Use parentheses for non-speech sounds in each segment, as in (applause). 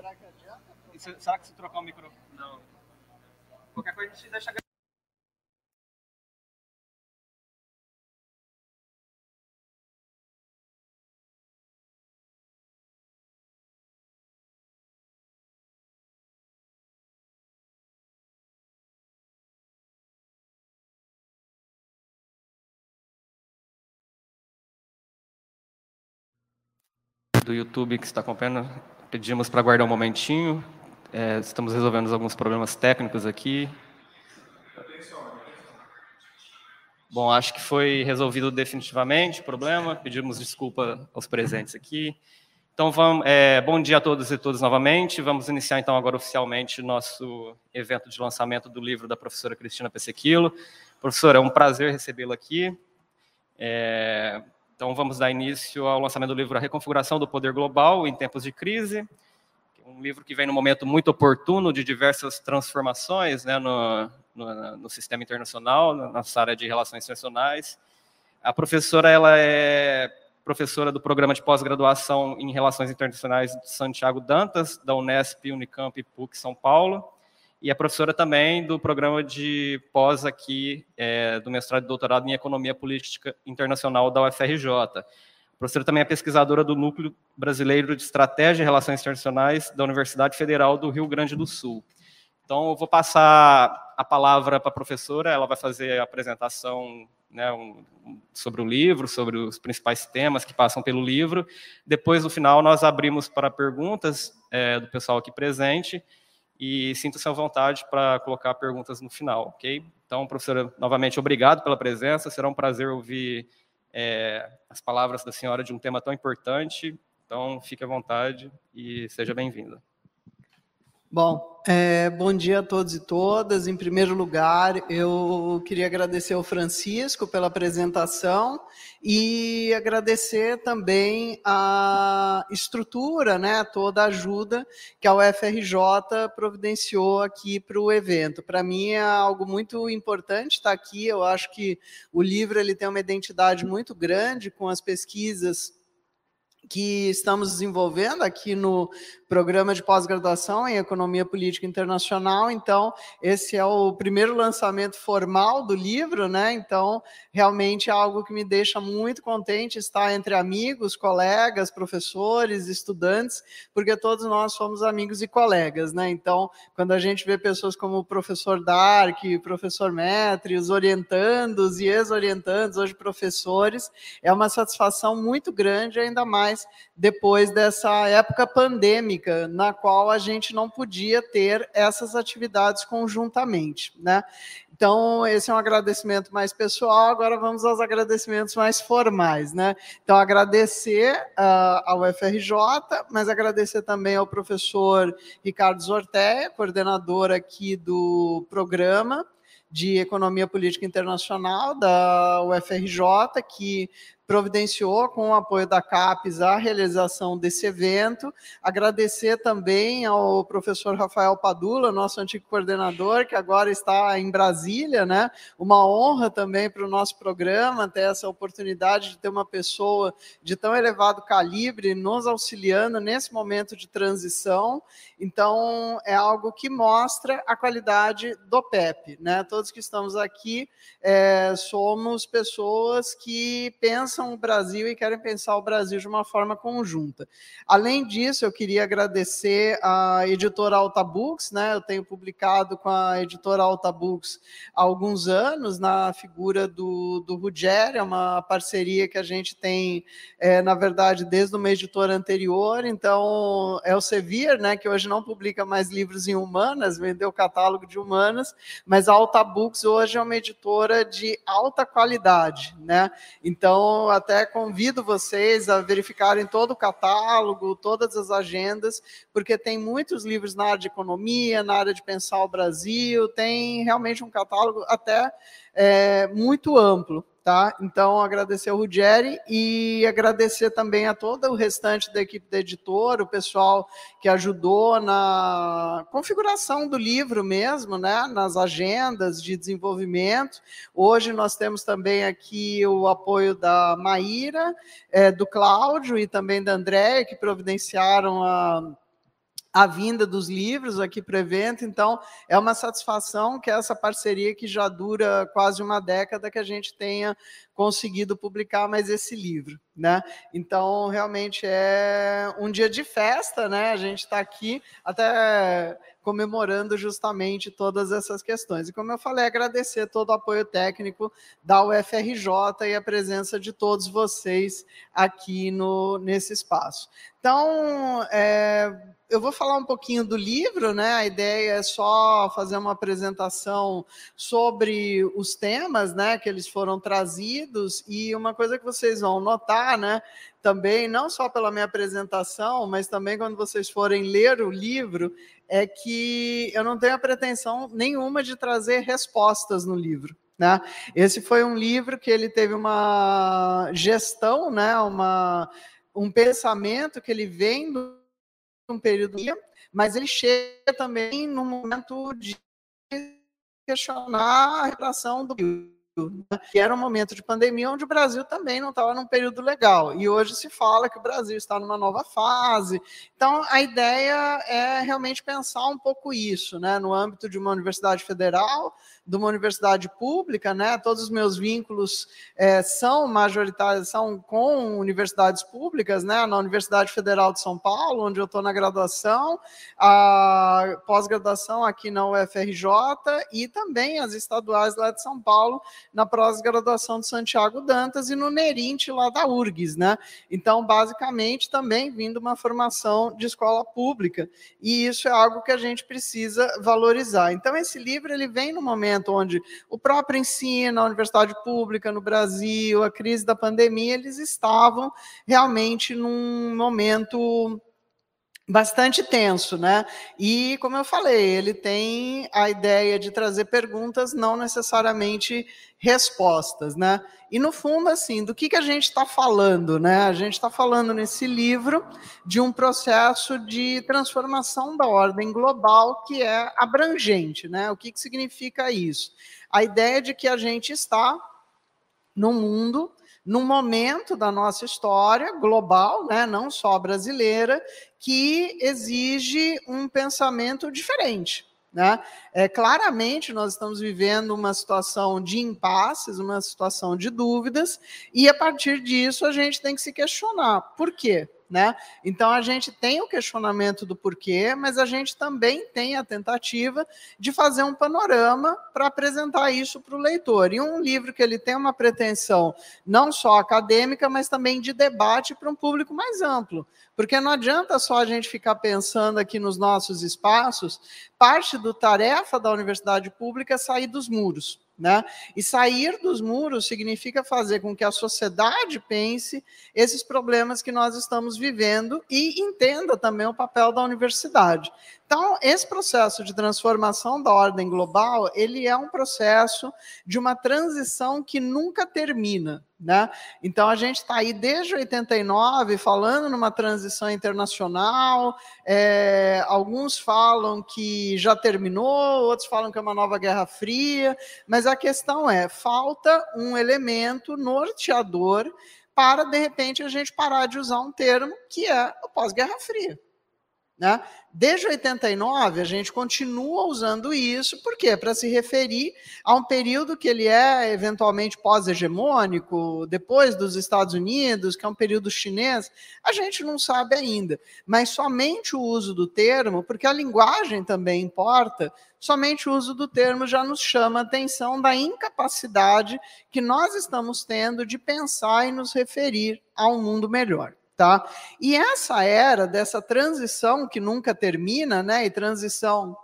será que adianta? Será que se trocar o microfone? Não. Qualquer coisa a gente deixa do YouTube que está acompanhando, pedimos para guardar um momentinho. É, estamos resolvendo alguns problemas técnicos aqui. Bom, acho que foi resolvido definitivamente o problema. Pedimos desculpa aos presentes aqui. Então, vamos, é, bom dia a todos e todas novamente. Vamos iniciar, então, agora oficialmente nosso evento de lançamento do livro da professora Cristina Pessequilo. Professora, é um prazer recebê-la aqui. É, então, vamos dar início ao lançamento do livro A Reconfiguração do Poder Global em Tempos de Crise, um livro que vem num momento muito oportuno de diversas transformações né, no, no, no sistema internacional, na área de relações internacionais. A professora ela é professora do programa de pós-graduação em Relações Internacionais de Santiago Dantas, da Unesp, Unicamp e PUC São Paulo e é professora também do programa de pós aqui, é, do mestrado e doutorado em Economia Política Internacional da UFRJ. A professora também é pesquisadora do Núcleo Brasileiro de Estratégia e Relações Internacionais da Universidade Federal do Rio Grande do Sul. Então, eu vou passar a palavra para a professora, ela vai fazer a apresentação né, um, sobre o livro, sobre os principais temas que passam pelo livro. Depois, no final, nós abrimos para perguntas é, do pessoal aqui presente, e sinta-se à vontade para colocar perguntas no final, ok? Então, professora, novamente, obrigado pela presença, será um prazer ouvir é, as palavras da senhora de um tema tão importante, então fique à vontade e seja bem-vinda. Bom, é, bom dia a todos e todas. Em primeiro lugar, eu queria agradecer ao Francisco pela apresentação e agradecer também a estrutura, né, toda a ajuda que a UFRJ providenciou aqui para o evento. Para mim é algo muito importante estar aqui. Eu acho que o livro ele tem uma identidade muito grande com as pesquisas que estamos desenvolvendo aqui no programa de pós-graduação em Economia Política Internacional. Então, esse é o primeiro lançamento formal do livro, né? Então, realmente é algo que me deixa muito contente estar entre amigos, colegas, professores, estudantes, porque todos nós somos amigos e colegas, né? Então, quando a gente vê pessoas como o professor Dark, professor Metri, os orientandos e ex-orientandos, hoje professores, é uma satisfação muito grande, ainda mais depois dessa época pandêmica na qual a gente não podia ter essas atividades conjuntamente, né? Então, esse é um agradecimento mais pessoal. Agora vamos aos agradecimentos mais formais, né? Então, agradecer uh, ao FRJ, mas agradecer também ao professor Ricardo Zorteia, coordenador aqui do programa de Economia Política Internacional da UFRJ, que providenciou, com o apoio da CAPES, a realização desse evento. Agradecer também ao professor Rafael Padula, nosso antigo coordenador, que agora está em Brasília, né? Uma honra também para o nosso programa ter essa oportunidade de ter uma pessoa de tão elevado calibre nos auxiliando nesse momento de transição. Então, é algo que mostra a qualidade do PEP, né? Todos que estamos aqui é, somos pessoas que pensam pensam o Brasil e querem pensar o Brasil de uma forma conjunta. Além disso, eu queria agradecer a editora Alta Books, né? Eu tenho publicado com a editora Alta Books há alguns anos na figura do, do Ruggeri, é uma parceria que a gente tem, é, na verdade, desde uma editora anterior. Então, é o Sevir, né? Que hoje não publica mais livros em humanas, vendeu o catálogo de humanas, mas a Alta Books hoje é uma editora de alta qualidade, né? Então, até convido vocês a verificarem todo o catálogo, todas as agendas, porque tem muitos livros na área de economia, na área de pensar o Brasil, tem realmente um catálogo até é, muito amplo. Tá? Então, agradecer ao Ruggeri e agradecer também a todo o restante da equipe da editora, o pessoal que ajudou na configuração do livro mesmo, né? nas agendas de desenvolvimento. Hoje nós temos também aqui o apoio da Maíra, é, do Cláudio e também da Andréia, que providenciaram a a vinda dos livros aqui para o evento, então é uma satisfação que essa parceria que já dura quase uma década que a gente tenha conseguido publicar mais esse livro, né? Então realmente é um dia de festa, né? A gente está aqui até comemorando justamente todas essas questões. E como eu falei, agradecer todo o apoio técnico da UFRJ e a presença de todos vocês aqui no, nesse espaço. Então, é, eu vou falar um pouquinho do livro, né? A ideia é só fazer uma apresentação sobre os temas, né, que eles foram trazidos e uma coisa que vocês vão notar, né, também não só pela minha apresentação, mas também quando vocês forem ler o livro, é que eu não tenho a pretensão nenhuma de trazer respostas no livro. Né? Esse foi um livro que ele teve uma gestão, né? uma, um pensamento que ele vem de um período, mas ele chega também num momento de questionar a relação do que era um momento de pandemia onde o Brasil também não estava num período legal. E hoje se fala que o Brasil está numa nova fase. Então, a ideia é realmente pensar um pouco isso, né, no âmbito de uma universidade federal, de uma universidade pública, né? Todos os meus vínculos é, são majoritários, são com universidades públicas, né? Na Universidade Federal de São Paulo, onde eu estou na graduação, a pós-graduação aqui na UFRJ e também as estaduais lá de São Paulo, na pós-graduação de Santiago Dantas e no Nerint lá da URGS, né? Então, basicamente, também vindo uma formação de escola pública. E isso é algo que a gente precisa valorizar. Então, esse livro ele vem no momento onde o próprio ensino, a universidade pública no Brasil, a crise da pandemia, eles estavam realmente num momento bastante tenso, né? E como eu falei, ele tem a ideia de trazer perguntas, não necessariamente respostas, né? E no fundo, assim, do que, que a gente está falando, né? A gente está falando nesse livro de um processo de transformação da ordem global que é abrangente, né? O que, que significa isso? A ideia de que a gente está no mundo num momento da nossa história global, né, não só brasileira, que exige um pensamento diferente. Né? É, claramente, nós estamos vivendo uma situação de impasses, uma situação de dúvidas, e a partir disso a gente tem que se questionar. Por quê? Né? Então a gente tem o questionamento do porquê, mas a gente também tem a tentativa de fazer um panorama para apresentar isso para o leitor. E um livro que ele tem uma pretensão não só acadêmica, mas também de debate para um público mais amplo. Porque não adianta só a gente ficar pensando aqui nos nossos espaços, parte do tarefa da universidade pública é sair dos muros. Né? E sair dos muros significa fazer com que a sociedade pense esses problemas que nós estamos vivendo e entenda também o papel da universidade. Então, esse processo de transformação da ordem global, ele é um processo de uma transição que nunca termina. Né? Então, a gente está aí desde 89 falando numa transição internacional. É, alguns falam que já terminou, outros falam que é uma nova Guerra Fria, mas a questão é: falta um elemento norteador para, de repente, a gente parar de usar um termo que é o pós-Guerra Fria. Né? Desde 89, a gente continua usando isso, por quê? Para se referir a um período que ele é eventualmente pós-hegemônico, depois dos Estados Unidos, que é um período chinês, a gente não sabe ainda. Mas somente o uso do termo, porque a linguagem também importa, somente o uso do termo já nos chama a atenção da incapacidade que nós estamos tendo de pensar e nos referir a um mundo melhor. Tá? E essa era dessa transição que nunca termina, né? E transição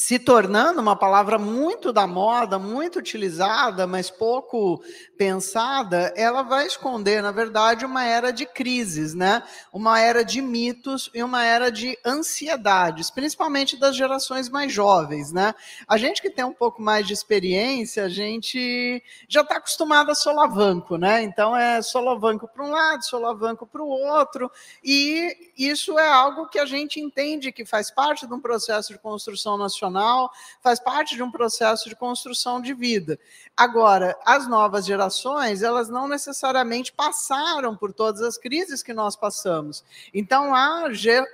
se tornando uma palavra muito da moda, muito utilizada, mas pouco pensada, ela vai esconder, na verdade, uma era de crises, né? Uma era de mitos e uma era de ansiedades, principalmente das gerações mais jovens, né? A gente que tem um pouco mais de experiência, a gente já está acostumado a solavanco, né? Então é solavanco para um lado, solavanco para o outro, e isso é algo que a gente entende que faz parte de um processo de construção nacional, faz parte de um processo de construção de vida. Agora, as novas gerações, elas não necessariamente passaram por todas as crises que nós passamos. Então, há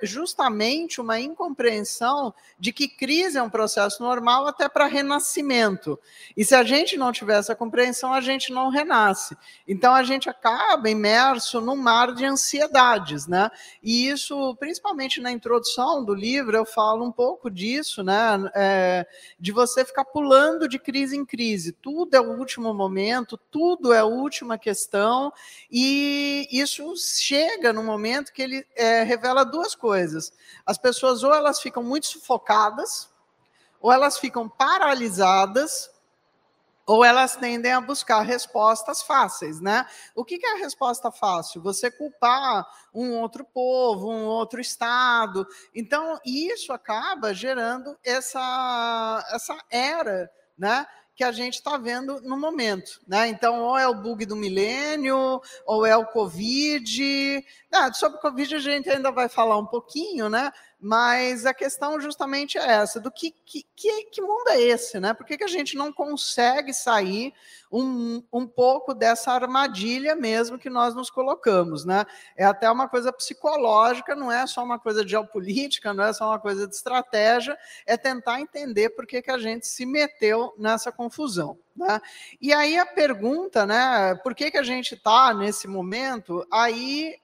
justamente uma incompreensão de que crise é um processo normal até para renascimento. E se a gente não tiver essa compreensão, a gente não renasce. Então, a gente acaba imerso num mar de ansiedades, né? E isso, principalmente na introdução do livro, eu falo um pouco disso, né? É, de você ficar pulando de crise em crise. Tudo é o último momento, tudo é a última questão, e isso chega no momento que ele é, revela duas coisas. As pessoas ou elas ficam muito sufocadas, ou elas ficam paralisadas, ou elas tendem a buscar respostas fáceis, né? O que é a resposta fácil? Você culpar um outro povo, um outro estado. Então, isso acaba gerando essa, essa era, né? que a gente está vendo no momento. Né? Então, ou é o bug do milênio, ou é o Covid. Ah, sobre o Covid a gente ainda vai falar um pouquinho, né? Mas a questão justamente é essa, do que, que, que mundo é esse, né? Por que, que a gente não consegue sair um, um pouco dessa armadilha mesmo que nós nos colocamos, né? É até uma coisa psicológica, não é só uma coisa de geopolítica, não é só uma coisa de estratégia, é tentar entender por que, que a gente se meteu nessa confusão. Né? E aí a pergunta, né? Por que, que a gente está nesse momento? Aí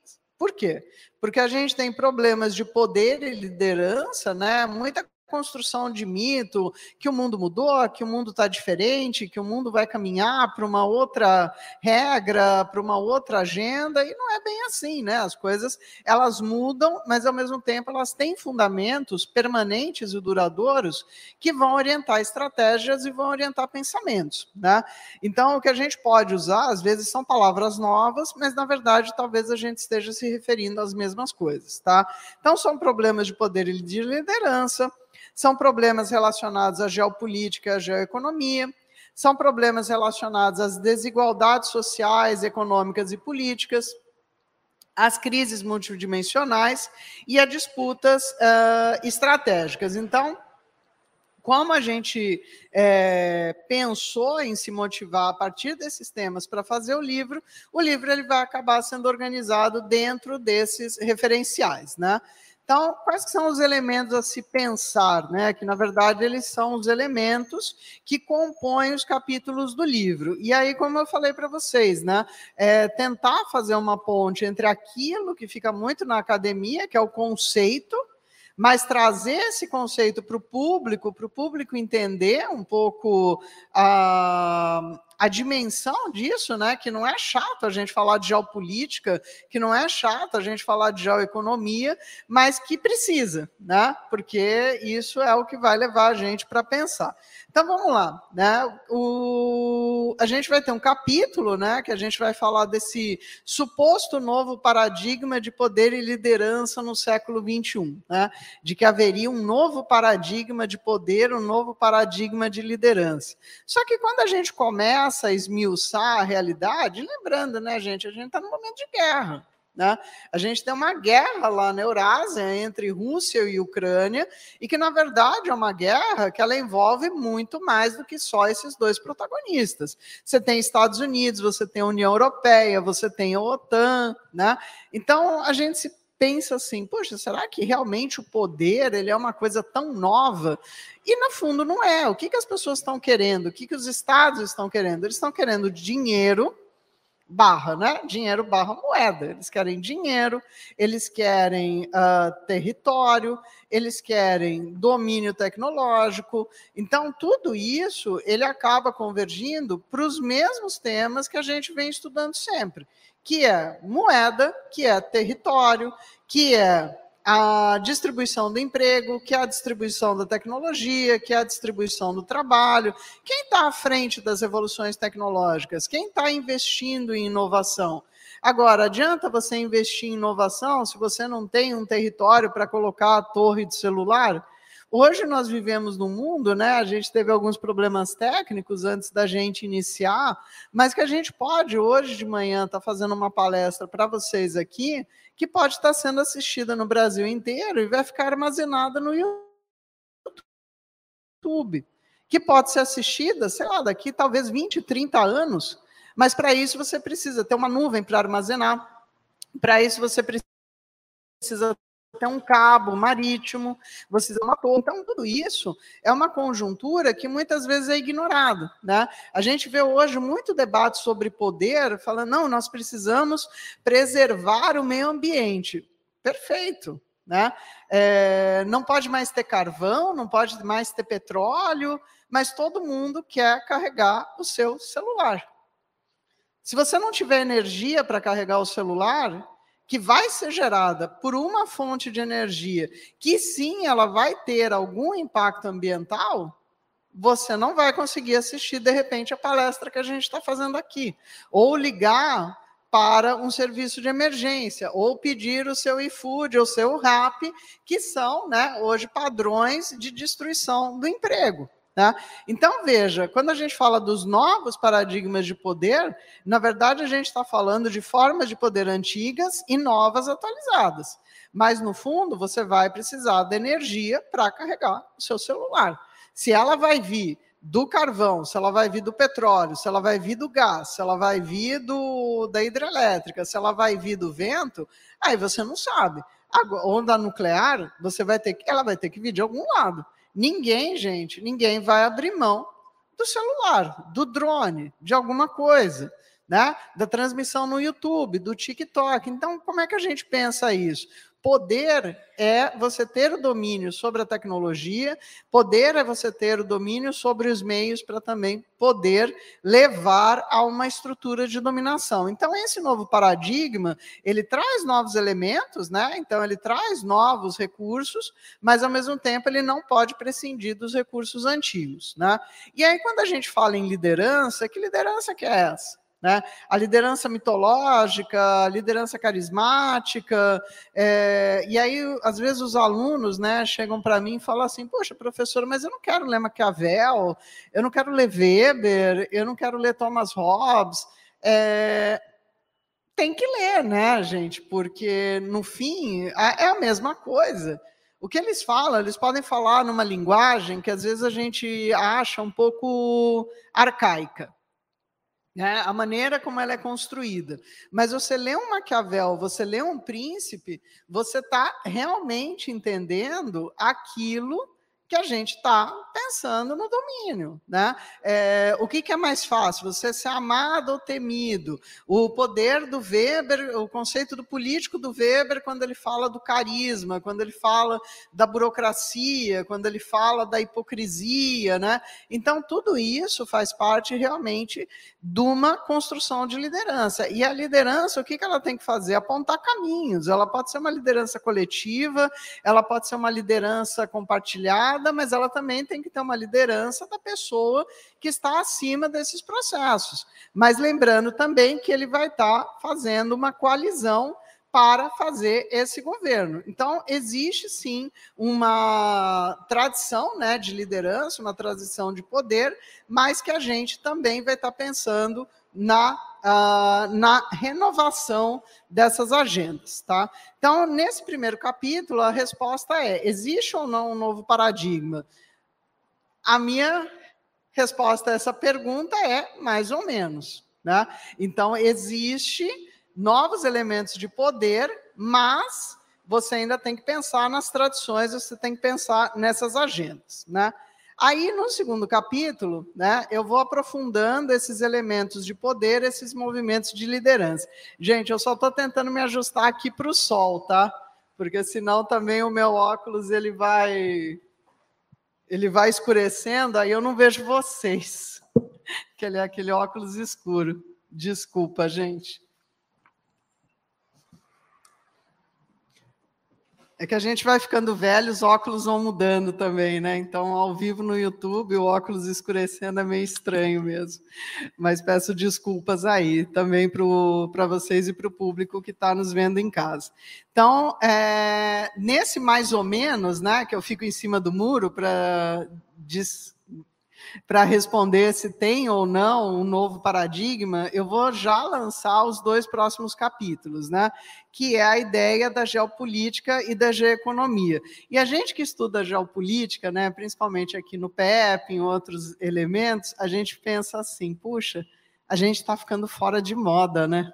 por quê? Porque a gente tem problemas de poder e liderança, né? Muita construção de mito que o mundo mudou, que o mundo está diferente, que o mundo vai caminhar para uma outra regra, para uma outra agenda, e não é bem assim, né? As coisas elas mudam, mas ao mesmo tempo elas têm fundamentos permanentes e duradouros que vão orientar estratégias e vão orientar pensamentos, né? Então o que a gente pode usar às vezes são palavras novas, mas na verdade talvez a gente esteja se referindo às mesmas coisas, tá? Então são problemas de poder e de liderança, são problemas relacionados à geopolítica à geoeconomia, são problemas relacionados às desigualdades sociais, econômicas e políticas, às crises multidimensionais e a disputas uh, estratégicas. Então, como a gente é, pensou em se motivar a partir desses temas para fazer o livro, o livro ele vai acabar sendo organizado dentro desses referenciais, né? Então, quais são os elementos a se pensar, né? Que na verdade eles são os elementos que compõem os capítulos do livro. E aí, como eu falei para vocês, né? É tentar fazer uma ponte entre aquilo que fica muito na academia, que é o conceito, mas trazer esse conceito para o público, para o público entender um pouco a, a dimensão disso, né? Que não é chato a gente falar de geopolítica, que não é chato a gente falar de geoeconomia, mas que precisa, né? Porque isso é o que vai levar a gente para pensar. Então vamos lá, né? O, a gente vai ter um capítulo, né? Que a gente vai falar desse suposto novo paradigma de poder e liderança no século XXI, né? De que haveria um novo paradigma de poder, um novo paradigma de liderança. Só que quando a gente começa a esmiuçar a realidade, lembrando, né, gente, a gente está no momento de guerra. Né? A gente tem uma guerra lá na Eurásia entre Rússia e Ucrânia, e que, na verdade, é uma guerra que ela envolve muito mais do que só esses dois protagonistas. Você tem Estados Unidos, você tem a União Europeia, você tem a OTAN. Né? Então, a gente se pensa assim, poxa, será que realmente o poder ele é uma coisa tão nova? E, no fundo, não é. O que, que as pessoas estão querendo? O que, que os estados estão querendo? Eles estão querendo dinheiro barra, né? Dinheiro barra moeda. Eles querem dinheiro, eles querem uh, território, eles querem domínio tecnológico. Então, tudo isso ele acaba convergindo para os mesmos temas que a gente vem estudando sempre, que é moeda, que é território, que é a distribuição do emprego, que é a distribuição da tecnologia, que é a distribuição do trabalho. Quem está à frente das revoluções tecnológicas? Quem está investindo em inovação? Agora, adianta você investir em inovação se você não tem um território para colocar a torre de celular? Hoje nós vivemos num mundo, né? A gente teve alguns problemas técnicos antes da gente iniciar, mas que a gente pode hoje de manhã estar tá fazendo uma palestra para vocês aqui, que pode estar tá sendo assistida no Brasil inteiro e vai ficar armazenada no YouTube, que pode ser assistida, sei lá, daqui talvez 20, 30 anos, mas para isso você precisa ter uma nuvem para armazenar. Para isso você precisa ter um cabo marítimo, você uma torre. Então, tudo isso é uma conjuntura que muitas vezes é ignorada. Né? A gente vê hoje muito debate sobre poder, falando, não, nós precisamos preservar o meio ambiente. Perfeito. Né? É, não pode mais ter carvão, não pode mais ter petróleo, mas todo mundo quer carregar o seu celular. Se você não tiver energia para carregar o celular, que vai ser gerada por uma fonte de energia que sim, ela vai ter algum impacto ambiental, você não vai conseguir assistir de repente a palestra que a gente está fazendo aqui, ou ligar para um serviço de emergência, ou pedir o seu iFood ou o seu RAP, que são, né, hoje padrões de destruição do emprego. Tá? Então, veja, quando a gente fala dos novos paradigmas de poder, na verdade a gente está falando de formas de poder antigas e novas atualizadas. Mas, no fundo, você vai precisar da energia para carregar o seu celular. Se ela vai vir do carvão, se ela vai vir do petróleo, se ela vai vir do gás, se ela vai vir do, da hidrelétrica, se ela vai vir do vento, aí você não sabe. Agora, onda nuclear, você vai ter que, ela vai ter que vir de algum lado. Ninguém, gente, ninguém vai abrir mão do celular, do drone, de alguma coisa, né? Da transmissão no YouTube, do TikTok. Então, como é que a gente pensa isso? Poder é você ter o domínio sobre a tecnologia, poder é você ter o domínio sobre os meios para também poder levar a uma estrutura de dominação. Então, esse novo paradigma, ele traz novos elementos, né? Então, ele traz novos recursos, mas ao mesmo tempo ele não pode prescindir dos recursos antigos, né? E aí, quando a gente fala em liderança, que liderança que é essa? Né? A liderança mitológica, a liderança carismática, é, e aí, às vezes, os alunos né, chegam para mim e falam assim: Poxa, professor, mas eu não quero ler Maquiavel, eu não quero ler Weber, eu não quero ler Thomas Hobbes. É, tem que ler, né, gente? Porque, no fim, é a mesma coisa. O que eles falam, eles podem falar numa linguagem que às vezes a gente acha um pouco arcaica né? a maneira como ela é construída. Mas você lê um Maquiavel, você lê um príncipe, você está realmente entendendo aquilo que a gente está pensando no domínio. Né? É, o que, que, é mais fácil? Você ser amado ou temido? O poder do Weber, o conceito do político do Weber, quando ele fala do carisma, quando ele fala da burocracia, quando ele fala da hipocrisia. Né? Então, tudo isso faz parte realmente de uma construção de liderança. E a liderança, o que, que ela tem que fazer? Apontar caminhos. Ela pode ser uma liderança coletiva, ela pode ser uma liderança compartilhada mas ela também tem que ter uma liderança da pessoa que está acima desses processos. Mas lembrando também que ele vai estar fazendo uma coalizão para fazer esse governo. Então, existe sim uma tradição né, de liderança, uma tradição de poder, mas que a gente também vai estar pensando na, uh, na renovação dessas agendas. Tá? Então, nesse primeiro capítulo, a resposta é: existe ou não um novo paradigma? A minha resposta a essa pergunta é mais ou menos. Né? Então, existe novos elementos de poder, mas você ainda tem que pensar nas tradições, você tem que pensar nessas agendas. Né? Aí, no segundo capítulo, né, eu vou aprofundando esses elementos de poder, esses movimentos de liderança. Gente, eu só estou tentando me ajustar aqui para o sol, tá? Porque senão também o meu óculos ele vai ele vai escurecendo, aí eu não vejo vocês. (laughs) Que ele é aquele óculos escuro. Desculpa, gente. É que a gente vai ficando velho, os óculos vão mudando também, né? Então, ao vivo no YouTube, o óculos escurecendo é meio estranho mesmo. Mas peço desculpas aí também para vocês e para o público que está nos vendo em casa. Então, é, nesse mais ou menos, né, que eu fico em cima do muro para para responder se tem ou não um novo paradigma, eu vou já lançar os dois próximos capítulos, né? Que é a ideia da geopolítica e da geoeconomia. E a gente que estuda geopolítica, né, principalmente aqui no PEP, em outros elementos, a gente pensa assim: puxa, a gente está ficando fora de moda, né?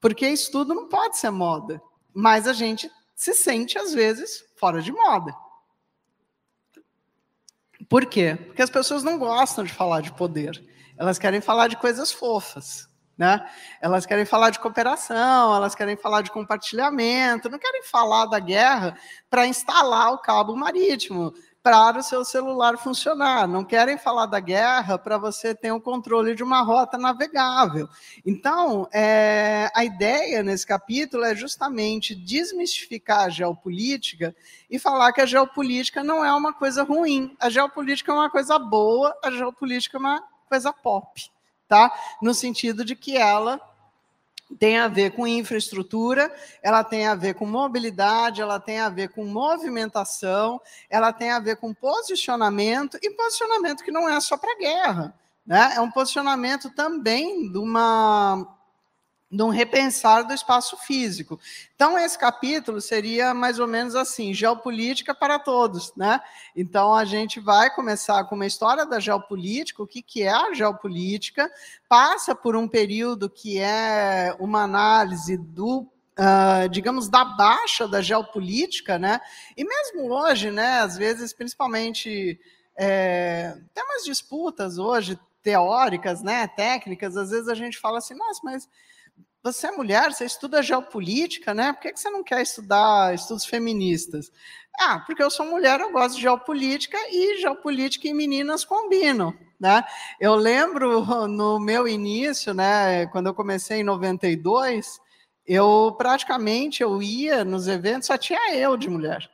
Porque estudo não pode ser moda, mas a gente se sente, às vezes, fora de moda. Por quê? Porque as pessoas não gostam de falar de poder. Elas querem falar de coisas fofas. Né? Elas querem falar de cooperação, elas querem falar de compartilhamento, não querem falar da guerra para instalar o cabo marítimo, para o seu celular funcionar. Não querem falar da guerra para você ter o controle de uma rota navegável. Então, é, a ideia nesse capítulo é justamente desmistificar a geopolítica e falar que a geopolítica não é uma coisa ruim. A geopolítica é uma coisa boa, a geopolítica é uma coisa pop, tá? No sentido de que ela tem a ver com infraestrutura, ela tem a ver com mobilidade, ela tem a ver com movimentação, ela tem a ver com posicionamento, e posicionamento que não é só para guerra, né? é um posicionamento também de uma de um repensar do espaço físico. Então, esse capítulo seria mais ou menos assim: geopolítica para todos. Né? Então, a gente vai começar com uma história da geopolítica, o que, que é a geopolítica, passa por um período que é uma análise do Uh, digamos, da baixa da geopolítica, né? E mesmo hoje, né, às vezes, principalmente, é, tem umas disputas hoje teóricas, né, técnicas, às vezes a gente fala assim, nossa, mas você é mulher, você estuda geopolítica, né? Por que você não quer estudar estudos feministas? Ah, porque eu sou mulher, eu gosto de geopolítica e geopolítica e meninas combinam, né? Eu lembro (laughs) no meu início, né, quando eu comecei em 92, eu praticamente eu ia nos eventos, só tinha eu de mulher.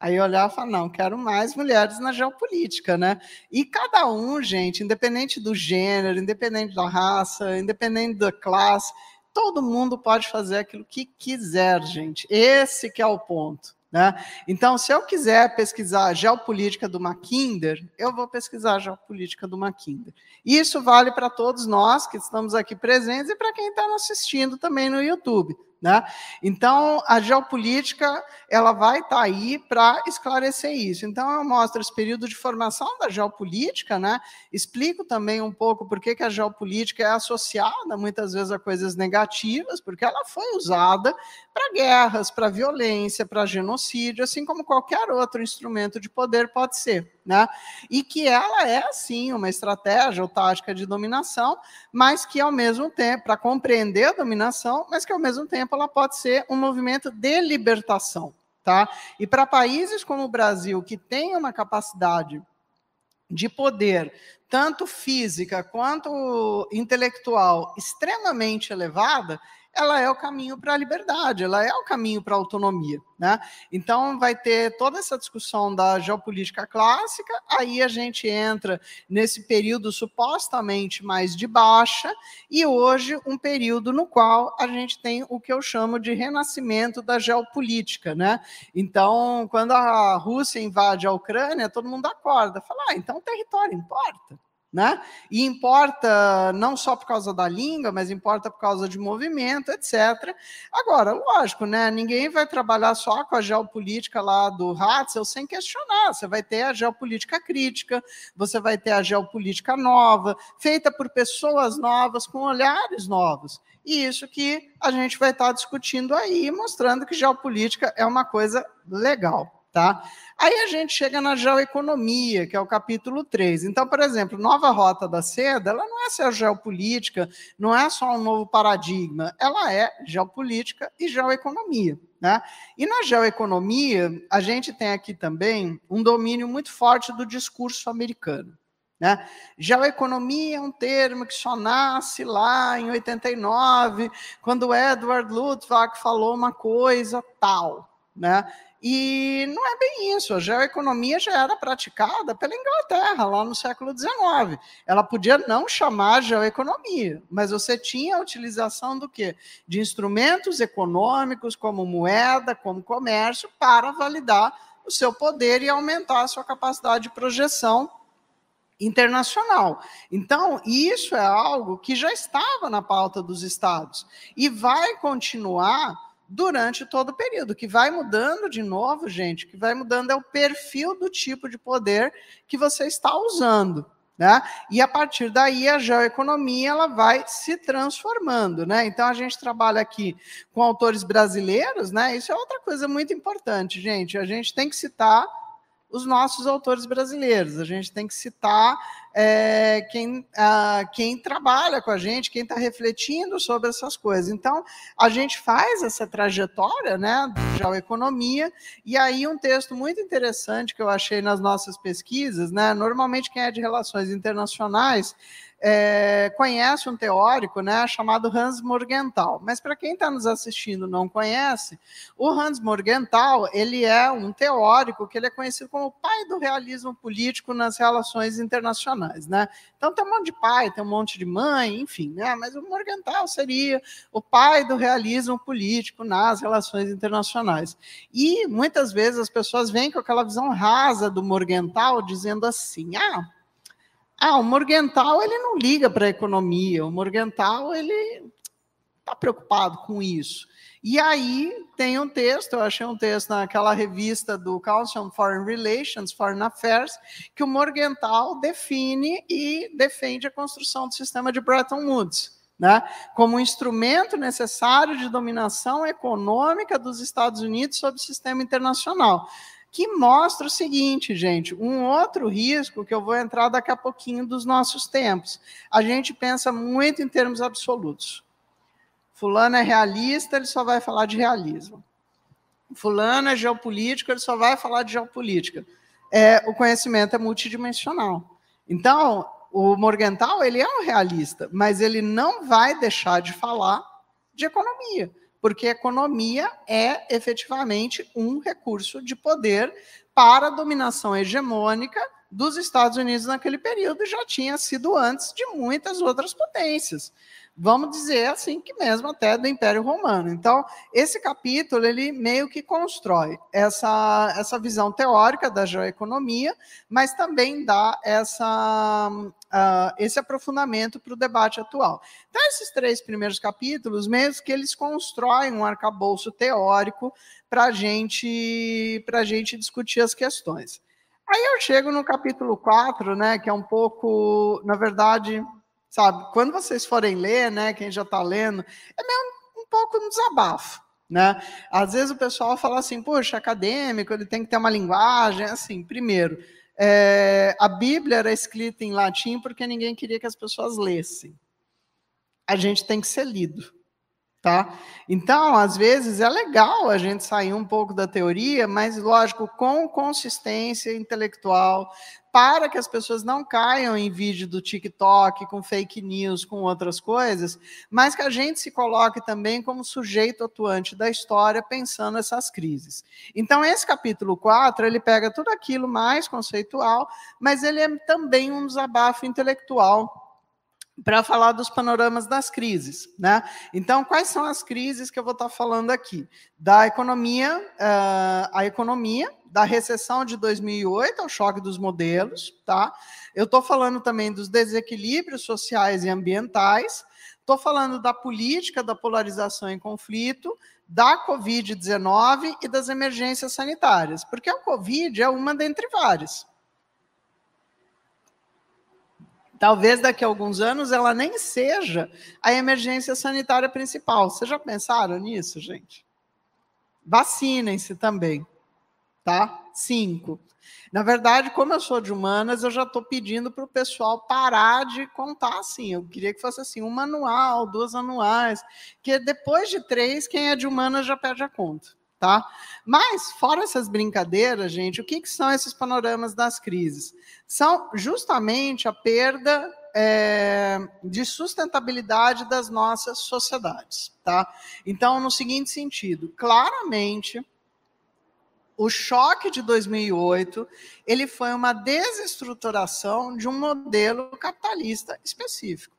Aí eu olhava e falava, não, quero mais mulheres na geopolítica, né? E cada um, gente, independente do gênero, independente da raça, independente da classe, todo mundo pode fazer aquilo que quiser, gente. Esse que é o ponto. Né? Então, se eu quiser pesquisar a geopolítica do Mackinder, eu vou pesquisar a geopolítica do Mackinder. Isso vale para todos nós que estamos aqui presentes e para quem está assistindo também no YouTube. Né? Então, a geopolítica ela vai estar tá aí para esclarecer isso. Então, eu mostro esse período de formação da geopolítica, né? explico também um pouco por que, que a geopolítica é associada muitas vezes a coisas negativas, porque ela foi usada para guerras, para violência, para genocídio, assim como qualquer outro instrumento de poder pode ser. Né? E que ela é, sim, uma estratégia ou tática de dominação, mas que, ao mesmo tempo, para compreender a dominação, mas que, ao mesmo tempo, ela pode ser um movimento de libertação. Tá? E para países como o Brasil, que tem uma capacidade de poder, tanto física quanto intelectual, extremamente elevada, ela é o caminho para a liberdade, ela é o caminho para a autonomia. Né? Então, vai ter toda essa discussão da geopolítica clássica, aí a gente entra nesse período supostamente mais de baixa, e hoje um período no qual a gente tem o que eu chamo de renascimento da geopolítica. Né? Então, quando a Rússia invade a Ucrânia, todo mundo acorda, fala, ah, então território importa né? E importa não só por causa da língua, mas importa por causa de movimento, etc. Agora, lógico, né? Ninguém vai trabalhar só com a geopolítica lá do Hatzel sem questionar. Você vai ter a geopolítica crítica, você vai ter a geopolítica nova, feita por pessoas novas, com olhares novos. E isso que a gente vai estar discutindo aí, mostrando que geopolítica é uma coisa legal. Tá? Aí a gente chega na geoeconomia, que é o capítulo 3. Então, por exemplo, Nova Rota da Seda, ela não é só geopolítica, não é só um novo paradigma, ela é geopolítica e geoeconomia. Né? E na geoeconomia, a gente tem aqui também um domínio muito forte do discurso americano. Né? Geoeconomia é um termo que só nasce lá em 89, quando Edward Luttwak falou uma coisa tal. Né? E não é bem isso. A geoeconomia já era praticada pela Inglaterra lá no século XIX. Ela podia não chamar geoeconomia, mas você tinha a utilização do quê? De instrumentos econômicos como moeda, como comércio, para validar o seu poder e aumentar a sua capacidade de projeção internacional. Então, isso é algo que já estava na pauta dos estados e vai continuar durante todo o período. Que vai mudando de novo, gente, que vai mudando é o perfil do tipo de poder que você está usando. Né? E a partir daí a geoeconomia ela vai se transformando, né? Então a gente trabalha aqui com autores brasileiros, né? Isso é outra coisa muito importante, gente. A gente tem que citar os nossos autores brasileiros. A gente tem que citar é, quem, quem trabalha com a gente, quem está refletindo sobre essas coisas. Então, a gente faz essa trajetória né, de economia, e aí um texto muito interessante que eu achei nas nossas pesquisas, né, normalmente quem é de relações internacionais é, conhece um teórico né, chamado Hans Morgenthau. Mas para quem está nos assistindo não conhece, o Hans Morgenthau ele é um teórico que ele é conhecido como o pai do realismo político nas relações internacionais. Né? Então tem um monte de pai, tem um monte de mãe, enfim, né? mas o Morgenthau seria o pai do realismo político nas relações internacionais. E muitas vezes as pessoas vêm com aquela visão rasa do Morgenthau, dizendo assim, ah, ah, o Morgenthau ele não liga para a economia, o Morgenthau ele está preocupado com isso. E aí tem um texto, eu achei um texto naquela revista do Council on Foreign Relations, Foreign Affairs, que o Morgenthau define e defende a construção do sistema de Bretton Woods. Né, como um instrumento necessário de dominação econômica dos Estados Unidos sobre o sistema internacional que mostra o seguinte, gente, um outro risco que eu vou entrar daqui a pouquinho dos nossos tempos. A gente pensa muito em termos absolutos. Fulano é realista, ele só vai falar de realismo. Fulano é geopolítico, ele só vai falar de geopolítica. É, o conhecimento é multidimensional. Então, o Morgenthau, ele é um realista, mas ele não vai deixar de falar de economia porque economia é efetivamente um recurso de poder para a dominação hegemônica dos Estados Unidos naquele período, já tinha sido antes de muitas outras potências vamos dizer assim que mesmo até do Império Romano. Então, esse capítulo ele meio que constrói essa, essa visão teórica da geoeconomia, mas também dá essa, uh, esse aprofundamento para o debate atual. Então, esses três primeiros capítulos, mesmo que eles constroem um arcabouço teórico para gente, a gente discutir as questões. Aí eu chego no capítulo 4, né, que é um pouco, na verdade, sabe? Quando vocês forem ler, né, quem já está lendo, é meio um pouco um desabafo. Né? Às vezes o pessoal fala assim, poxa, acadêmico, ele tem que ter uma linguagem, assim, primeiro, é, a Bíblia era escrita em latim porque ninguém queria que as pessoas lessem. A gente tem que ser lido. Tá? Então, às vezes é legal a gente sair um pouco da teoria, mas lógico, com consistência intelectual, para que as pessoas não caiam em vídeo do TikTok com fake news, com outras coisas, mas que a gente se coloque também como sujeito atuante da história pensando essas crises. Então, esse capítulo 4, ele pega tudo aquilo mais conceitual, mas ele é também um desabafo intelectual para falar dos panoramas das crises. Né? Então, quais são as crises que eu vou estar falando aqui? Da economia, uh, a economia, da recessão de 2008 ao choque dos modelos, tá? Eu estou falando também dos desequilíbrios sociais e ambientais, estou falando da política da polarização e conflito, da Covid-19 e das emergências sanitárias, porque a Covid é uma dentre várias. Talvez daqui a alguns anos ela nem seja a emergência sanitária principal. Vocês já pensaram nisso, gente? Vacinem-se também, tá? Cinco. Na verdade, como eu sou de humanas, eu já estou pedindo para o pessoal parar de contar assim. Eu queria que fosse assim, um manual, duas anuais, que depois de três, quem é de humanas já perde a conta. Tá? Mas, fora essas brincadeiras, gente, o que, que são esses panoramas das crises? São justamente a perda é, de sustentabilidade das nossas sociedades. Tá? Então, no seguinte sentido, claramente, o choque de 2008 ele foi uma desestruturação de um modelo capitalista específico,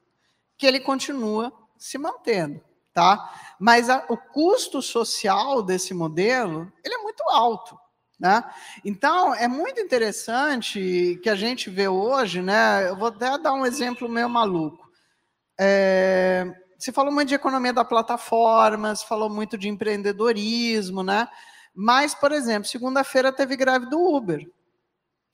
que ele continua se mantendo, tá? Mas a, o custo social desse modelo ele é muito alto. Né? Então, é muito interessante que a gente vê hoje, né? Eu vou até dar um exemplo meio maluco. É, se falou muito de economia da plataforma, se falou muito de empreendedorismo, né? Mas, por exemplo, segunda-feira teve greve do Uber,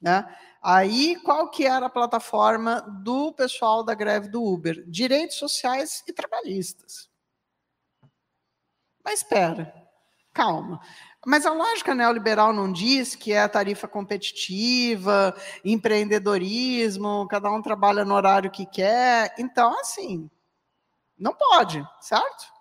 né? Aí, qual que era a plataforma do pessoal da greve do Uber? Direitos sociais e trabalhistas. Mas espera, calma. Mas a lógica neoliberal não diz que é tarifa competitiva, empreendedorismo, cada um trabalha no horário que quer. Então, assim, não pode, certo?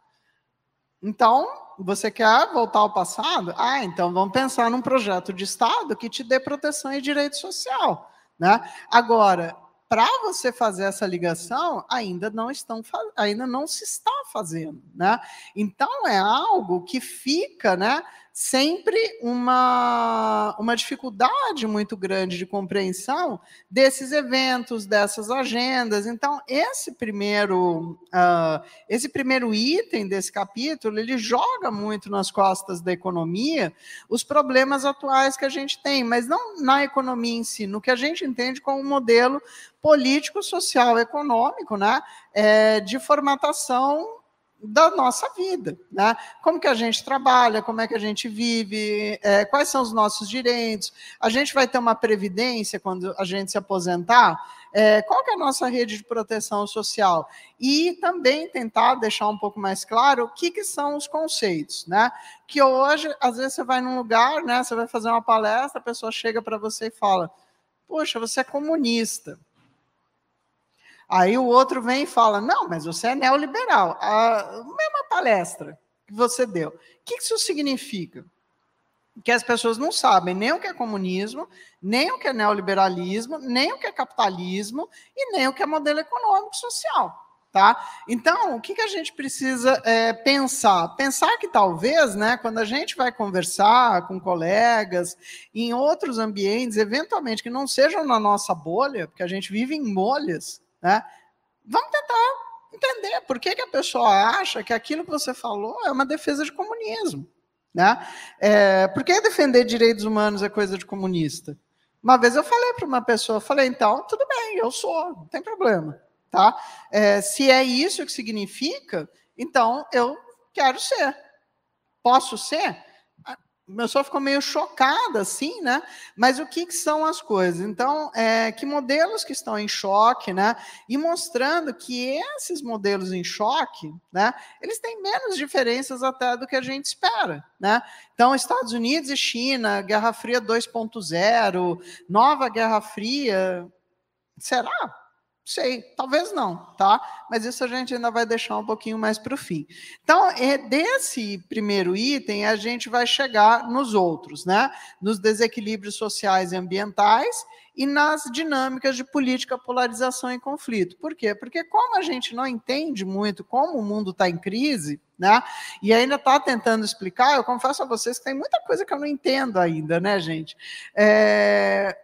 Então, você quer voltar ao passado? Ah, então vamos pensar num projeto de Estado que te dê proteção e direito social. Né? Agora, para você fazer essa ligação, ainda não estão ainda não se está fazendo, né? Então é algo que fica, né, sempre uma, uma dificuldade muito grande de compreensão desses eventos, dessas agendas. Então, esse primeiro, uh, esse primeiro item desse capítulo, ele joga muito nas costas da economia os problemas atuais que a gente tem, mas não na economia em si, no que a gente entende como um modelo político, social, econômico, né, é, de formatação da nossa vida, né? Como que a gente trabalha, como é que a gente vive, é, quais são os nossos direitos, a gente vai ter uma previdência quando a gente se aposentar, é, qual que é a nossa rede de proteção social? E também tentar deixar um pouco mais claro o que, que são os conceitos, né? Que hoje, às vezes, você vai num lugar, né? Você vai fazer uma palestra, a pessoa chega para você e fala, poxa, você é comunista. Aí o outro vem e fala: não, mas você é neoliberal. A mesma palestra que você deu. O que isso significa? Que as pessoas não sabem nem o que é comunismo, nem o que é neoliberalismo, nem o que é capitalismo e nem o que é modelo econômico social. Tá? Então, o que, que a gente precisa é, pensar? Pensar que talvez, né, quando a gente vai conversar com colegas em outros ambientes, eventualmente que não sejam na nossa bolha, porque a gente vive em bolhas, né? Vamos tentar entender por que, que a pessoa acha que aquilo que você falou é uma defesa de comunismo. Né? É, por que defender direitos humanos é coisa de comunista? Uma vez eu falei para uma pessoa, falei, então, tudo bem, eu sou, não tem problema. Tá? É, se é isso que significa, então eu quero ser. Posso ser? Pessoa ficou meio chocada, assim, né? Mas o que, que são as coisas? Então, é, que modelos que estão em choque, né? E mostrando que esses modelos em choque, né? Eles têm menos diferenças até do que a gente espera, né? Então, Estados Unidos e China, Guerra Fria 2.0, nova Guerra Fria, será? Sei, talvez não, tá? Mas isso a gente ainda vai deixar um pouquinho mais para o fim. Então, é desse primeiro item, a gente vai chegar nos outros, né? Nos desequilíbrios sociais e ambientais e nas dinâmicas de política, polarização e conflito. Por quê? Porque como a gente não entende muito como o mundo está em crise, né? E ainda está tentando explicar, eu confesso a vocês que tem muita coisa que eu não entendo ainda, né, gente? É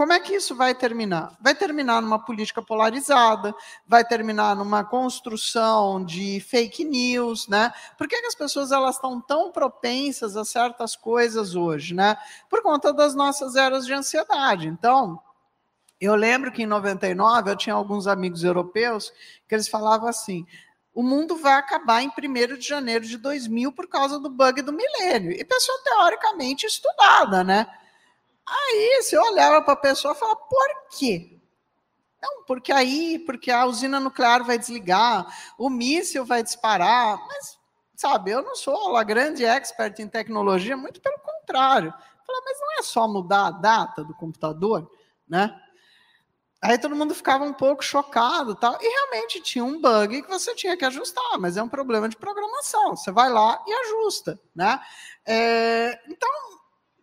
como é que isso vai terminar? Vai terminar numa política polarizada, vai terminar numa construção de fake news, né? Por que, que as pessoas elas estão tão propensas a certas coisas hoje, né? Por conta das nossas eras de ansiedade. Então, eu lembro que em 99 eu tinha alguns amigos europeus que eles falavam assim: o mundo vai acabar em 1 de janeiro de 2000 por causa do bug do milênio. E pessoa teoricamente estudada, né? Aí você olhava para a pessoa e falava, por quê? Não, porque aí, porque a usina nuclear vai desligar, o míssil vai disparar, mas, sabe, eu não sou a grande expert em tecnologia, muito pelo contrário. Falei, mas não é só mudar a data do computador, né? Aí todo mundo ficava um pouco chocado tal. E realmente tinha um bug que você tinha que ajustar, mas é um problema de programação. Você vai lá e ajusta, né? É, então,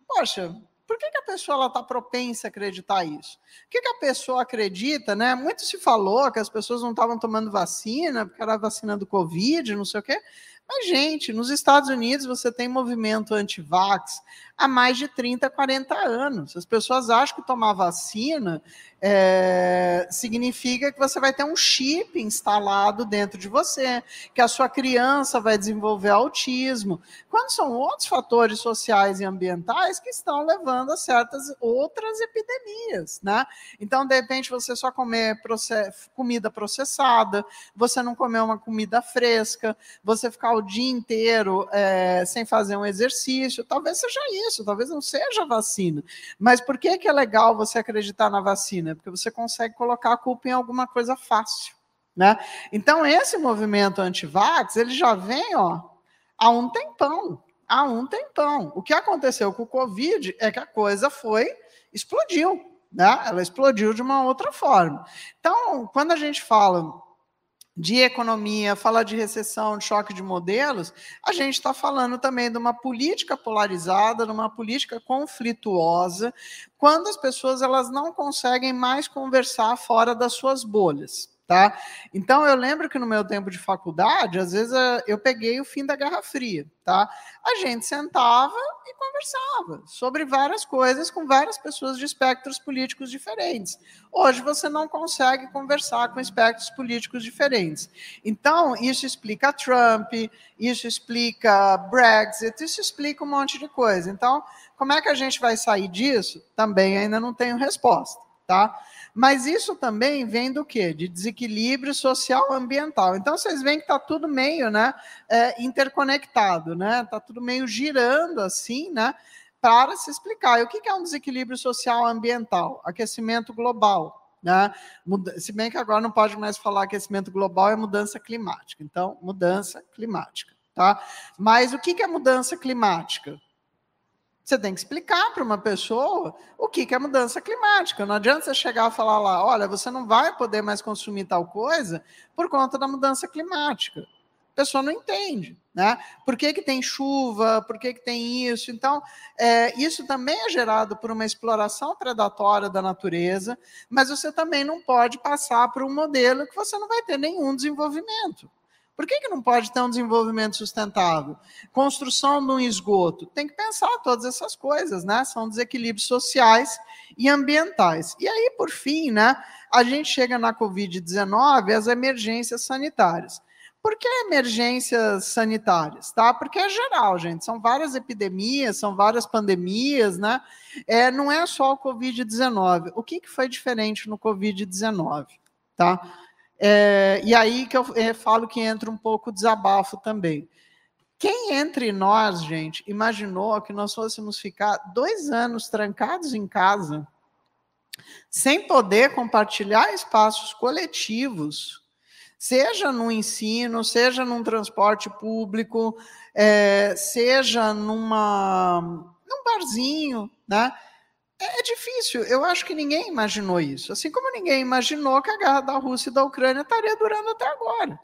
poxa, por que, que a pessoa está propensa a acreditar isso? O que, que a pessoa acredita, né? Muito se falou que as pessoas não estavam tomando vacina, porque era vacina do Covid, não sei o quê. Mas, gente, nos Estados Unidos você tem movimento anti-vax, há mais de 30, 40 anos. As pessoas acham que tomar vacina é, significa que você vai ter um chip instalado dentro de você, que a sua criança vai desenvolver autismo, quando são outros fatores sociais e ambientais que estão levando a certas outras epidemias, né? Então, de repente, você só comer process... comida processada, você não comer uma comida fresca, você ficar o dia inteiro é, sem fazer um exercício, talvez seja isso, talvez não seja vacina. Mas por que, que é legal você acreditar na vacina? Porque você consegue colocar a culpa em alguma coisa fácil. Né? Então, esse movimento anti-vax, ele já vem ó, há um tempão. Há um tempão. O que aconteceu com o Covid é que a coisa foi, explodiu. Né? Ela explodiu de uma outra forma. Então, quando a gente fala de economia, fala de recessão, de choque de modelos, a gente está falando também de uma política polarizada, de uma política conflituosa, quando as pessoas elas não conseguem mais conversar fora das suas bolhas. Tá? Então eu lembro que no meu tempo de faculdade, às vezes eh, eu peguei o fim da Guerra Fria, tá? A gente sentava e conversava sobre várias coisas com várias pessoas de espectros políticos diferentes. Hoje você não consegue conversar com espectros políticos diferentes. Então isso explica Trump, isso explica Brexit, isso explica um monte de coisa. Então como é que a gente vai sair disso? Também ainda não tenho resposta, tá? Mas isso também vem do quê? De desequilíbrio social ambiental. Então vocês veem que está tudo meio né, é, interconectado, né? Está tudo meio girando assim, né? Para se explicar. E o que é um desequilíbrio social ambiental? Aquecimento global. Né? Se bem que agora não pode mais falar aquecimento global, é mudança climática. Então, mudança climática. Tá? Mas o que é mudança climática? Você tem que explicar para uma pessoa o que, que é mudança climática. Não adianta você chegar e falar lá, olha, você não vai poder mais consumir tal coisa por conta da mudança climática. A pessoa não entende, né? Por que, que tem chuva? Por que, que tem isso? Então, é, isso também é gerado por uma exploração predatória da natureza, mas você também não pode passar por um modelo que você não vai ter nenhum desenvolvimento. Por que, que não pode ter um desenvolvimento sustentável? Construção de um esgoto. Tem que pensar todas essas coisas, né? São desequilíbrios sociais e ambientais. E aí, por fim, né, a gente chega na Covid-19 as emergências sanitárias. Por que emergências sanitárias? Tá? Porque é geral, gente. São várias epidemias, são várias pandemias, né? É, não é só o Covid-19. O que, que foi diferente no Covid-19? Tá? É, e aí que eu é, falo que entra um pouco desabafo também. Quem entre nós, gente, imaginou que nós fôssemos ficar dois anos trancados em casa, sem poder compartilhar espaços coletivos, seja no ensino, seja num transporte público, é, seja numa, num barzinho, né? É, é difícil. Eu acho que ninguém imaginou isso. Assim como ninguém imaginou que a guerra da Rússia e da Ucrânia estaria durando até agora.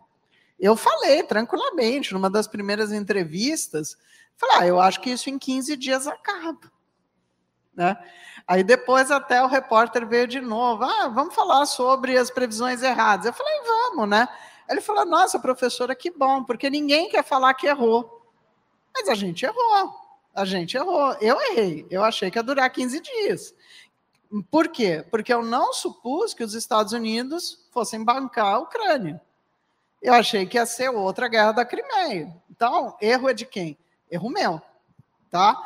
Eu falei tranquilamente, numa das primeiras entrevistas, falei, ah, eu acho que isso em 15 dias acaba. Né? Aí depois até o repórter veio de novo, ah, vamos falar sobre as previsões erradas. Eu falei, vamos, né? Ele falou, nossa, professora, que bom, porque ninguém quer falar que errou. Mas a gente errou a gente errou. Eu errei. Eu achei que ia durar 15 dias. Por quê? Porque eu não supus que os Estados Unidos fossem bancar a Ucrânia. Eu achei que ia ser outra guerra da Crimeia. Então, erro é de quem? Erro meu, tá?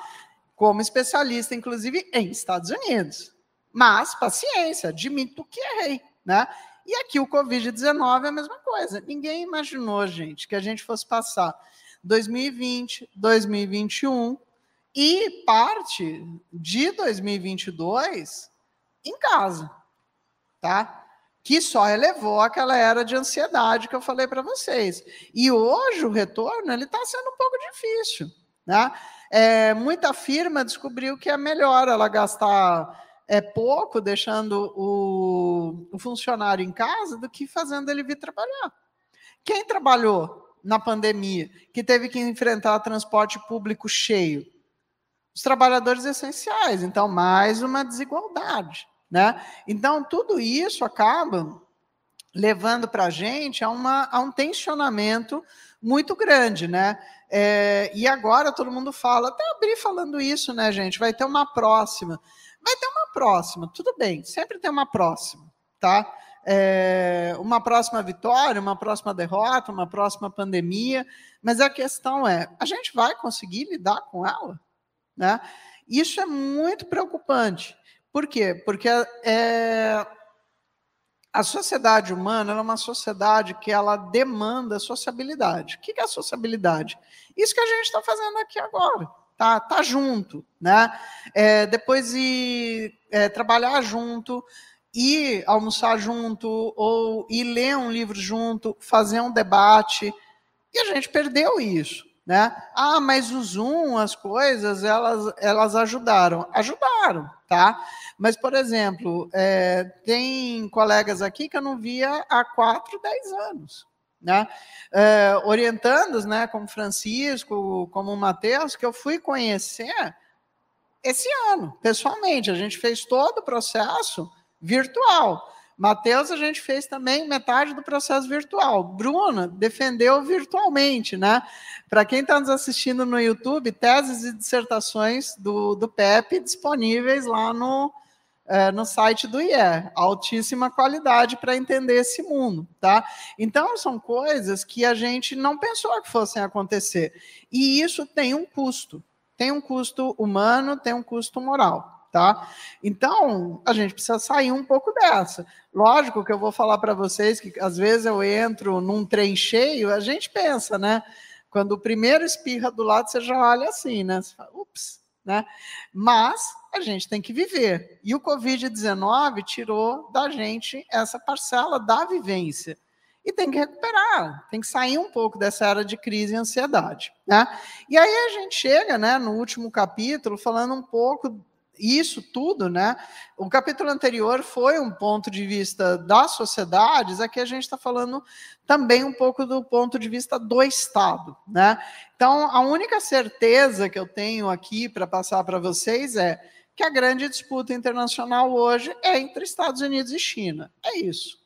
Como especialista, inclusive, em Estados Unidos. Mas, paciência, admito que errei, né? E aqui o Covid-19 é a mesma coisa. Ninguém imaginou, gente, que a gente fosse passar 2020, 2021 e parte de 2022 em casa, tá? Que só elevou aquela era de ansiedade que eu falei para vocês. E hoje o retorno ele está sendo um pouco difícil, né? É, muita firma descobriu que é melhor ela gastar é pouco deixando o, o funcionário em casa do que fazendo ele vir trabalhar. Quem trabalhou na pandemia, que teve que enfrentar transporte público cheio, os trabalhadores essenciais. Então, mais uma desigualdade. Né? Então, tudo isso acaba levando para a gente a, uma, a um tensionamento muito grande, né? É, e agora todo mundo fala, até abri falando isso, né, gente? Vai ter uma próxima. Vai ter uma próxima, tudo bem, sempre tem uma próxima, tá? É, uma próxima vitória, uma próxima derrota, uma próxima pandemia, mas a questão é: a gente vai conseguir lidar com ela? Né? Isso é muito preocupante. Por quê? Porque é, a sociedade humana é uma sociedade que ela demanda sociabilidade. O que é sociabilidade? Isso que a gente está fazendo aqui agora. Tá, tá junto, né? É, depois ir é, trabalhar junto, ir almoçar junto, ou ir ler um livro junto, fazer um debate. E a gente perdeu isso. Né? Ah, mas o Zoom, as coisas, elas, elas ajudaram. Ajudaram, tá? Mas, por exemplo, é, tem colegas aqui que eu não via há 4, 10 anos. Né? É, orientandos, né, como Francisco, como o Matheus, que eu fui conhecer esse ano, pessoalmente. A gente fez todo o processo virtual. Matheus, a gente fez também metade do processo virtual. Bruna defendeu virtualmente, né? Para quem está nos assistindo no YouTube, teses e dissertações do, do PEP disponíveis lá no, é, no site do IE. Altíssima qualidade para entender esse mundo, tá? Então, são coisas que a gente não pensou que fossem acontecer. E isso tem um custo. Tem um custo humano, tem um custo moral tá? Então, a gente precisa sair um pouco dessa. Lógico que eu vou falar para vocês que às vezes eu entro num trem cheio, a gente pensa, né? Quando o primeiro espirra do lado, você já olha assim, né? Você fala, ups, né? Mas a gente tem que viver. E o Covid-19 tirou da gente essa parcela da vivência. E tem que recuperar, tem que sair um pouco dessa era de crise e ansiedade. Né? E aí a gente chega né, no último capítulo falando um pouco isso tudo, né? O capítulo anterior foi um ponto de vista das sociedades, aqui a gente está falando também um pouco do ponto de vista do Estado, né? Então, a única certeza que eu tenho aqui para passar para vocês é que a grande disputa internacional hoje é entre Estados Unidos e China. É isso.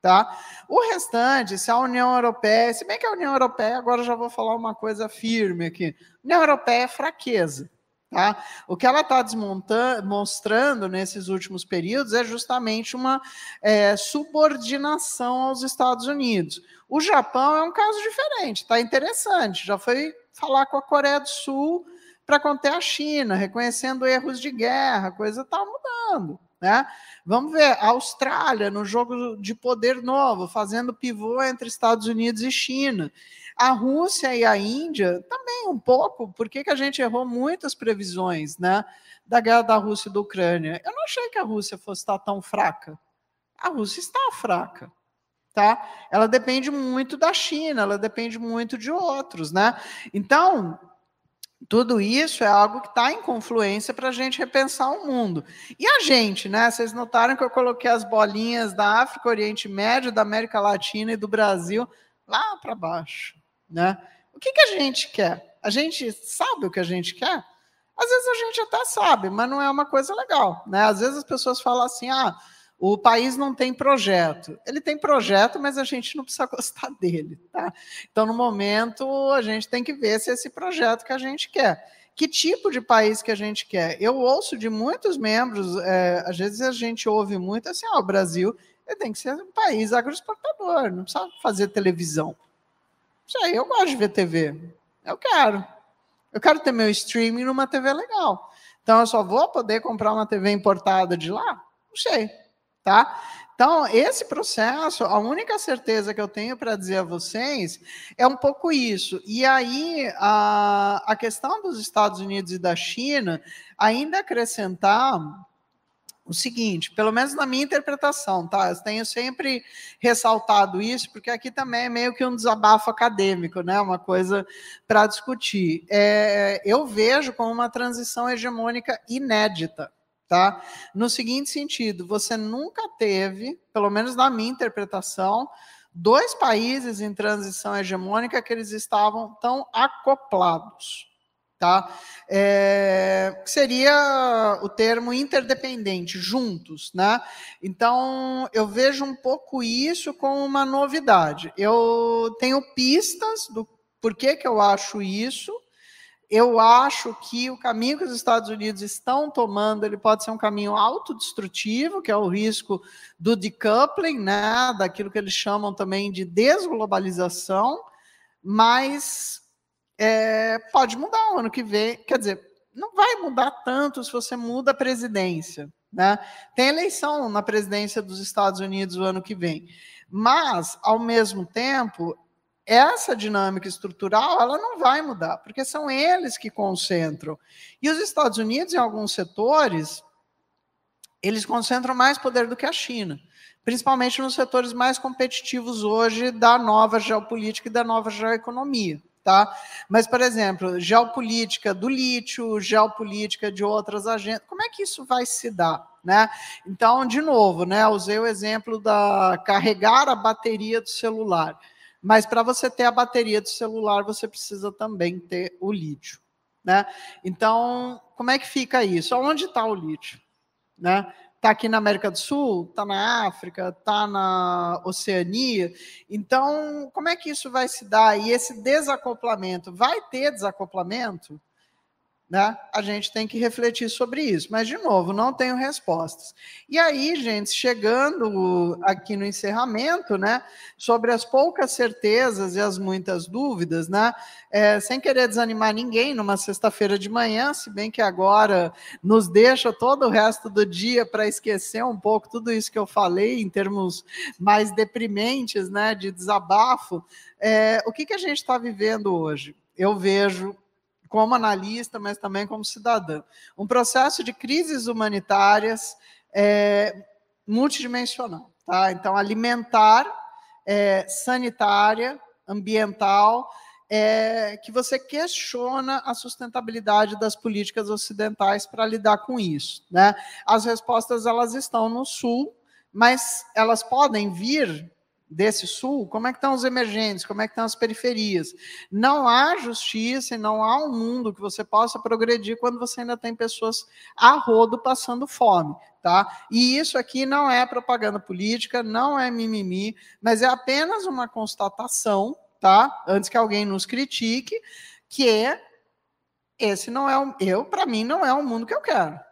Tá? O restante, se a União Europeia, se bem que a União Europeia, agora já vou falar uma coisa firme aqui, União Europeia é fraqueza. Tá? O que ela está demonstrando nesses últimos períodos é justamente uma é, subordinação aos Estados Unidos. O Japão é um caso diferente, está interessante. Já foi falar com a Coreia do Sul para conter a China, reconhecendo erros de guerra, coisa está mudando. Né? Vamos ver, a Austrália no jogo de poder novo, fazendo pivô entre Estados Unidos e China. A Rússia e a Índia também um pouco, porque que a gente errou muitas previsões né, da guerra da Rússia e da Ucrânia. Eu não achei que a Rússia fosse estar tão fraca. A Rússia está fraca. Tá? Ela depende muito da China, ela depende muito de outros, né? Então, tudo isso é algo que está em confluência para a gente repensar o mundo. E a gente, né? Vocês notaram que eu coloquei as bolinhas da África, Oriente Médio, da América Latina e do Brasil lá para baixo né? O que, que a gente quer? A gente sabe o que a gente quer? Às vezes a gente até sabe, mas não é uma coisa legal, né? Às vezes as pessoas falam assim, ah, o país não tem projeto. Ele tem projeto, mas a gente não precisa (laughs) gostar dele, tá? Então, no momento, a gente tem que ver se é esse projeto que a gente quer. Que tipo de país que a gente quer? Eu ouço de muitos membros, é, às vezes a gente ouve muito assim, ah, o Brasil tem que ser um país agroexportador, não precisa fazer televisão. Aí, eu gosto de ver TV. Eu quero. Eu quero ter meu streaming numa TV legal. Então, eu só vou poder comprar uma TV importada de lá? Não sei, tá? Então, esse processo, a única certeza que eu tenho para dizer a vocês é um pouco isso. E aí, a, a questão dos Estados Unidos e da China, ainda acrescentar o seguinte, pelo menos na minha interpretação, tá? Eu tenho sempre ressaltado isso, porque aqui também é meio que um desabafo acadêmico, né? Uma coisa para discutir. É, eu vejo como uma transição hegemônica inédita, tá? No seguinte sentido, você nunca teve, pelo menos na minha interpretação, dois países em transição hegemônica que eles estavam tão acoplados. Tá? É, seria o termo interdependente, juntos, né? Então, eu vejo um pouco isso como uma novidade. Eu tenho pistas do porquê que eu acho isso, eu acho que o caminho que os Estados Unidos estão tomando, ele pode ser um caminho autodestrutivo, que é o risco do decoupling, né, daquilo que eles chamam também de desglobalização, mas é, pode mudar o ano que vem. Quer dizer, não vai mudar tanto se você muda a presidência. Né? Tem eleição na presidência dos Estados Unidos o ano que vem. Mas, ao mesmo tempo, essa dinâmica estrutural ela não vai mudar, porque são eles que concentram. E os Estados Unidos, em alguns setores, eles concentram mais poder do que a China, principalmente nos setores mais competitivos hoje da nova geopolítica e da nova geoeconomia. Tá? Mas, por exemplo, geopolítica do lítio, geopolítica de outras agendas, como é que isso vai se dar? Né? Então, de novo, né, usei o exemplo da carregar a bateria do celular. Mas para você ter a bateria do celular, você precisa também ter o lítio. Né? Então, como é que fica isso? Onde está o lítio? Né? Está aqui na América do Sul, está na África, está na Oceania. Então, como é que isso vai se dar? E esse desacoplamento, vai ter desacoplamento? Né? A gente tem que refletir sobre isso. Mas, de novo, não tenho respostas. E aí, gente, chegando aqui no encerramento, né, sobre as poucas certezas e as muitas dúvidas, né, é, sem querer desanimar ninguém numa sexta-feira de manhã, se bem que agora nos deixa todo o resto do dia para esquecer um pouco tudo isso que eu falei em termos mais deprimentes, né, de desabafo. É, o que, que a gente está vivendo hoje? Eu vejo como analista, mas também como cidadã. Um processo de crises humanitárias é, multidimensional. Tá? Então, alimentar, é, sanitária, ambiental, é, que você questiona a sustentabilidade das políticas ocidentais para lidar com isso. Né? As respostas elas estão no sul, mas elas podem vir desse sul, como é que estão os emergentes, como é que estão as periferias. Não há justiça e não há um mundo que você possa progredir quando você ainda tem pessoas a rodo passando fome, tá? E isso aqui não é propaganda política, não é mimimi, mas é apenas uma constatação, tá? Antes que alguém nos critique, que é esse não é o eu, para mim não é o mundo que eu quero.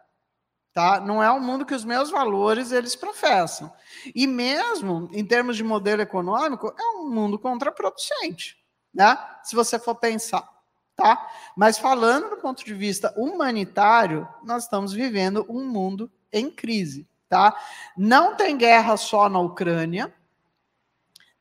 Tá? Não é o mundo que os meus valores eles professam. E mesmo em termos de modelo econômico, é um mundo contraproducente, né? Se você for pensar, tá? Mas falando do ponto de vista humanitário, nós estamos vivendo um mundo em crise, tá? Não tem guerra só na Ucrânia,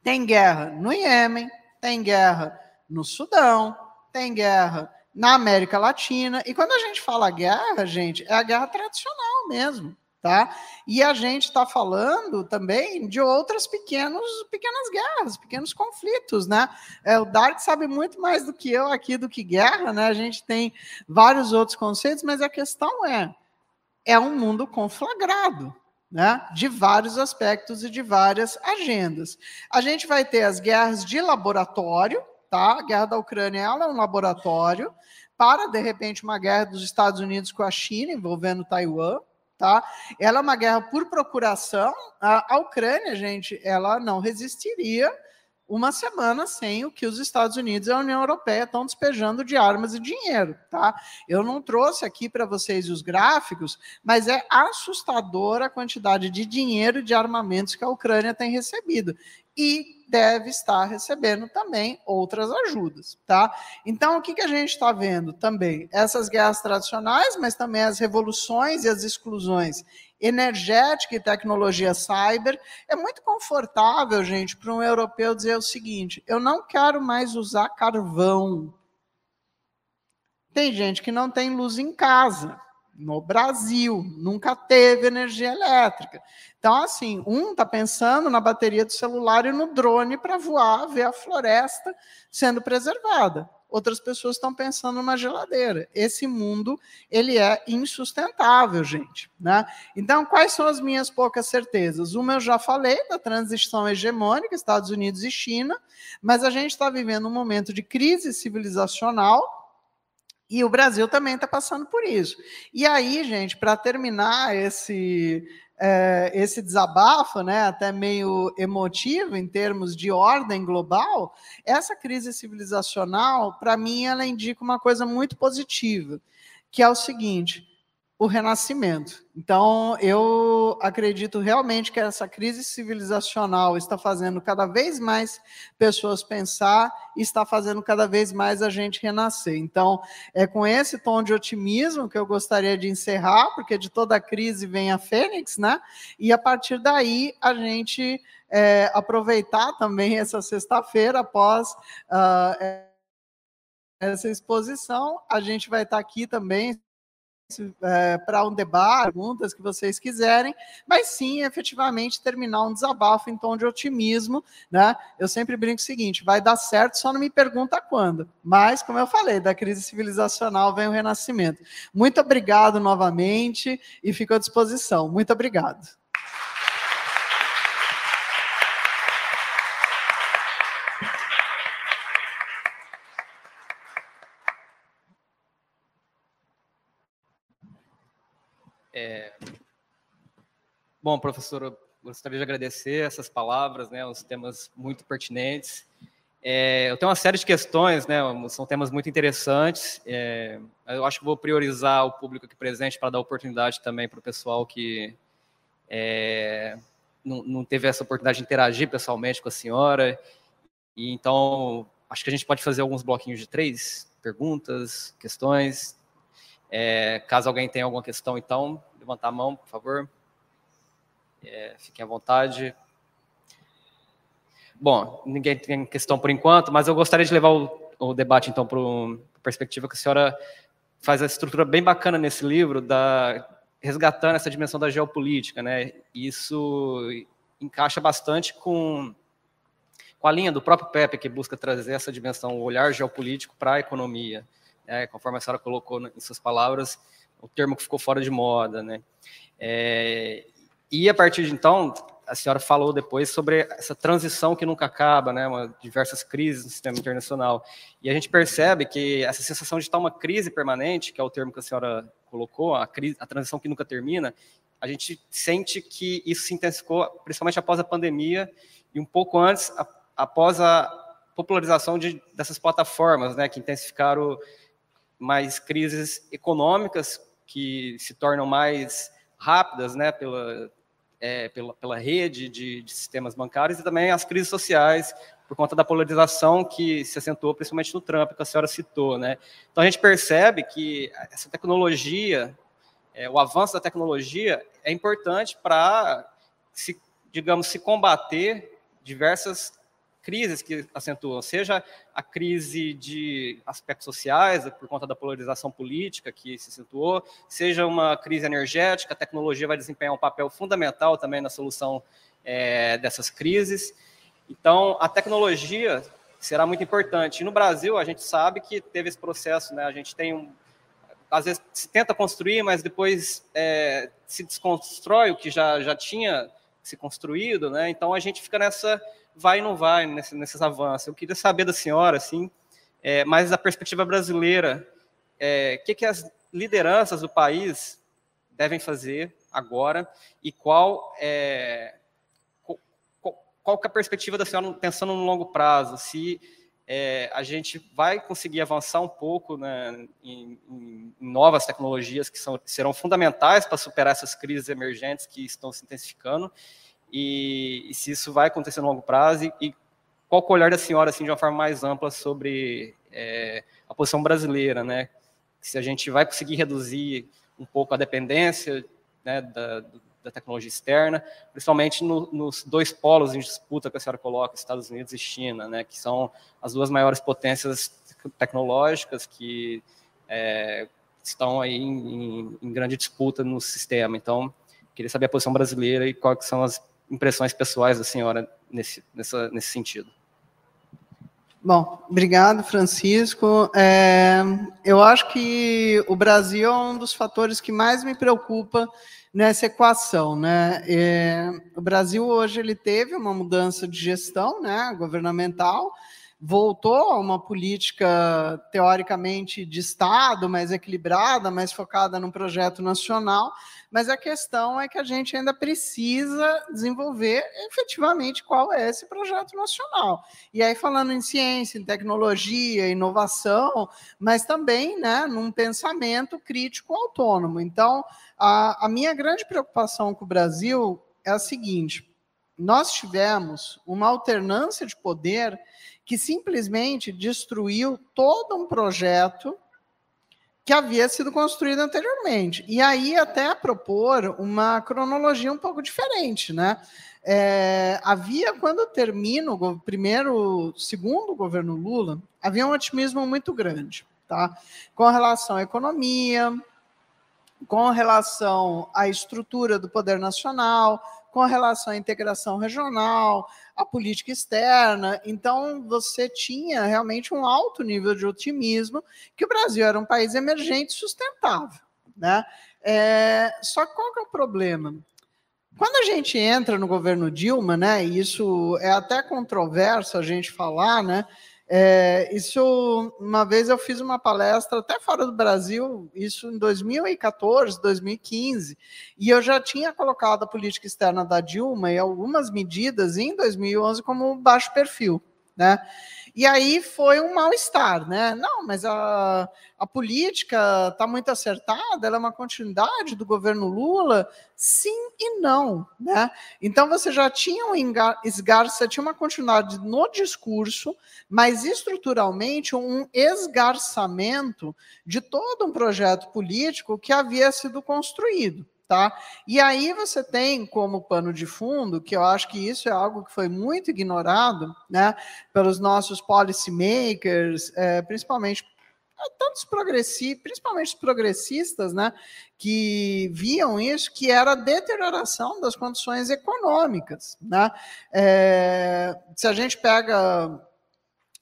tem guerra no Iêmen, tem guerra no Sudão, tem guerra na América Latina. E quando a gente fala guerra, gente, é a guerra tradicional mesmo, tá? E a gente está falando também de outras pequenos, pequenas guerras, pequenos conflitos, né? É, o Dark sabe muito mais do que eu aqui do que guerra, né? A gente tem vários outros conceitos, mas a questão é, é um mundo conflagrado, né, de vários aspectos e de várias agendas. A gente vai ter as guerras de laboratório, tá? A guerra da Ucrânia é um laboratório para, de repente, uma guerra dos Estados Unidos com a China, envolvendo Taiwan, tá? Ela é uma guerra por procuração. A, a Ucrânia, gente, ela não resistiria uma semana sem o que os Estados Unidos e a União Europeia estão despejando de armas e dinheiro, tá? Eu não trouxe aqui para vocês os gráficos, mas é assustadora a quantidade de dinheiro e de armamentos que a Ucrânia tem recebido. E deve estar recebendo também outras ajudas, tá? Então, o que, que a gente está vendo também? Essas guerras tradicionais, mas também as revoluções e as exclusões energética e tecnologia cyber. É muito confortável, gente, para um europeu dizer o seguinte: eu não quero mais usar carvão. Tem gente que não tem luz em casa no Brasil, nunca teve energia elétrica. Então, assim, um está pensando na bateria do celular e no drone para voar, ver a floresta sendo preservada. Outras pessoas estão pensando numa geladeira. Esse mundo ele é insustentável, gente. Né? Então, quais são as minhas poucas certezas? Uma eu já falei da transição hegemônica, Estados Unidos e China, mas a gente está vivendo um momento de crise civilizacional E o Brasil também está passando por isso. E aí, gente, para terminar esse, é, esse desabafo, né, até meio emotivo em termos de ordem global, essa crise civilizacional, para mim, ela indica uma coisa muito positiva, que é o seguinte: o renascimento. Então, eu acredito realmente que essa crise civilizacional está fazendo cada vez mais pessoas pensar e está fazendo cada vez mais a gente renascer. Então, é com esse tom de otimismo que eu gostaria de encerrar, porque de toda crise vem a fênix, né? E a partir daí, a gente é, aproveitar também essa sexta-feira após. Uh, essa exposição, a gente vai estar aqui também é, para um debate, perguntas que vocês quiserem, mas sim, efetivamente, terminar um desabafo em tom de otimismo, né? Eu sempre brinco o seguinte: vai dar certo, só não me pergunta quando. Mas, como eu falei, da crise civilizacional vem o renascimento. Muito obrigado novamente e fico à disposição. Muito obrigado. É... Bom, professor, gostaria de agradecer essas palavras, né, os temas muito pertinentes. É, eu tenho uma série de questões, né, são temas muito interessantes. É, eu acho que vou priorizar o público aqui presente para dar oportunidade também para o pessoal que é, não, não, teve essa oportunidade de interagir pessoalmente com a senhora. E então, acho que a gente pode fazer alguns bloquinhos de três perguntas, questões, é, caso alguém tenha alguma questão, então, levantar a mão, por favor. É, fiquem à vontade. Bom, ninguém tem questão por enquanto, mas eu gostaria de levar o, o debate, então, para a perspectiva que a senhora faz a estrutura bem bacana nesse livro, da, resgatando essa dimensão da geopolítica. Né? Isso encaixa bastante com, com a linha do próprio Pepe, que busca trazer essa dimensão, o olhar geopolítico para a economia é, conforme a senhora colocou em suas palavras, o termo que ficou fora de moda, né? É, e a partir de então, a senhora falou depois sobre essa transição que nunca acaba, né? Uma, diversas crises no sistema internacional. E a gente percebe que essa sensação de estar uma crise permanente, que é o termo que a senhora colocou, a, crise, a transição que nunca termina, a gente sente que isso se intensificou, principalmente após a pandemia e um pouco antes, a, após a popularização de, dessas plataformas, né? Que intensificaram mais crises econômicas que se tornam mais rápidas, né, pela, é, pela, pela rede de, de, sistemas bancários e também as crises sociais por conta da polarização que se acentuou principalmente no Trump, que a senhora citou, né. Então a gente percebe que essa tecnologia, é, o avanço da tecnologia é importante para se, digamos, se combater diversas crises que acentuam, seja a crise de aspectos sociais, por conta da polarização política que se acentuou, seja uma crise energética, a tecnologia vai desempenhar um papel fundamental também na solução é, dessas crises. Então, a tecnologia será muito importante. E no Brasil, a gente sabe que teve esse processo, né? A gente tem um. Às vezes se tenta construir, mas depois é, se desconstrói o que já, já tinha se construído, né? Então a gente fica nessa vai e não vai nesse, nesses avanços. Eu queria saber da senhora, assim, é, mais da perspectiva brasileira, o é, que, que as lideranças do país devem fazer agora? E qual é, qual, qual é a perspectiva da senhora pensando no longo prazo, se é, a gente vai conseguir avançar um pouco né, em, em, novas tecnologias que são, serão fundamentais para superar essas crises emergentes que estão se intensificando e, e, se isso vai acontecer no longo prazo e, qual o olhar da senhora assim de uma forma mais ampla sobre é, a posição brasileira, né? Se a gente vai conseguir reduzir um pouco a dependência né, da, da tecnologia externa, principalmente no, nos dois polos em disputa que a senhora coloca, Estados Unidos e China, né, que são as duas maiores potências tecnológicas que é, estão aí em, em, em, grande disputa no sistema. Então, queria saber a posição brasileira e quais são as impressões pessoais da senhora nesse, nessa, nesse sentido. Bom, obrigado, Francisco. É, eu acho que o Brasil é um dos fatores que mais me preocupa nessa equação, né? É, o Brasil hoje ele teve uma mudança de gestão, né, governamental, voltou a uma política teoricamente de Estado, mais equilibrada, mais focada num projeto nacional, mas a questão é que a gente ainda precisa desenvolver efetivamente qual é esse projeto nacional. E aí, falando em ciência, em tecnologia, inovação, mas também né, num pensamento crítico autônomo. Então, a, a minha grande preocupação com o Brasil é a seguinte: nós tivemos uma alternância de poder que simplesmente destruiu todo um projeto que havia sido construído anteriormente. E aí até propor uma cronologia um pouco diferente, né? É, havia, quando termina o primeiro, segundo governo Lula, havia um otimismo muito grande, tá? Com relação à economia, com relação à estrutura do poder nacional, com relação à integração regional, à política externa. Então, você tinha realmente um alto nível de otimismo que o Brasil era um país emergente sustentável. Né? É, só qual que é o problema? Quando a gente entra no governo Dilma, né, e isso é até controverso a gente falar, né, é, isso, uma vez eu fiz uma palestra até fora do Brasil, isso em 2014, 2015, e eu já tinha colocado a política externa da Dilma e algumas medidas em 2011 como baixo perfil, né? E aí foi um mal-estar, né? Não, mas a, a política está muito acertada, ela é uma continuidade do governo Lula? Sim e não, né? Então você já tinha um esgarça, tinha uma continuidade no discurso, mas estruturalmente um esgarçamento de todo um projeto político que havia sido construído. Tá? E aí você tem como pano de fundo, que eu acho que isso é algo que foi muito ignorado né, pelos nossos policymakers, é, principalmente é, tantos progressistas, principalmente os progressistas, né, que viam isso, que era a deterioração das condições econômicas. Né? É, se a gente pega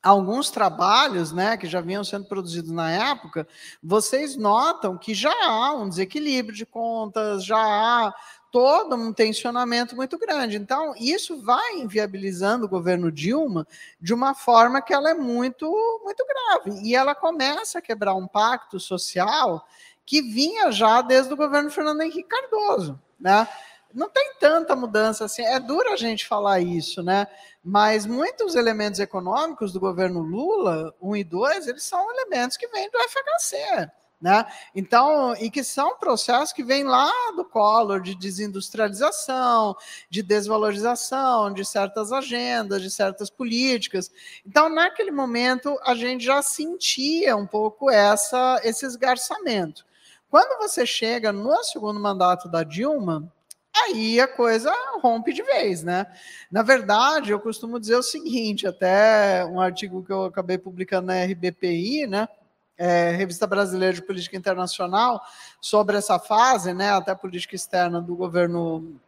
alguns trabalhos né, que já vinham sendo produzidos na época, vocês notam que já há um desequilíbrio de contas, já há todo um tensionamento muito grande. Então, isso vai inviabilizando o governo Dilma de uma forma que ela é muito, muito grave. E ela começa a quebrar um pacto social que vinha já desde o governo Fernando Henrique Cardoso. Né? Não tem tanta mudança assim, é duro a gente falar isso, né? Mas muitos elementos econômicos do governo Lula, 1 e 2, eles são elementos que vêm do FHC. Né? Então, e que são processos que vêm lá do Collor de desindustrialização, de desvalorização de certas agendas, de certas políticas. Então, naquele momento, a gente já sentia um pouco essa, esse esgarçamento. Quando você chega no segundo mandato da Dilma, aí a coisa rompe de vez, né? Na verdade, eu costumo dizer o seguinte, até um artigo que eu acabei publicando na RBPI, né? É, Revista Brasileira de Política Internacional, sobre essa fase, né, até política externa do governo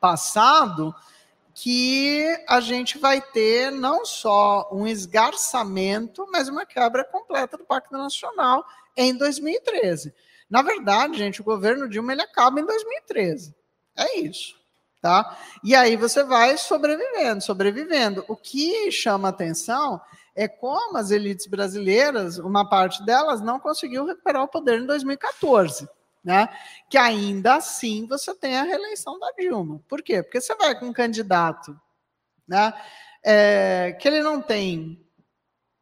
passado, que a gente vai ter não só um esgarçamento, mas uma quebra completa do Pacto Nacional em 2013. Na verdade, gente, o governo Dilma ele acaba em 2013. É isso. Tá? E aí você vai sobrevivendo, sobrevivendo. O que chama atenção é como as elites brasileiras, uma parte delas, não conseguiu recuperar o poder em 2014. Né? Que ainda assim você tem a reeleição da Dilma. Por quê? Porque você vai com um candidato né, é, que ele não tem,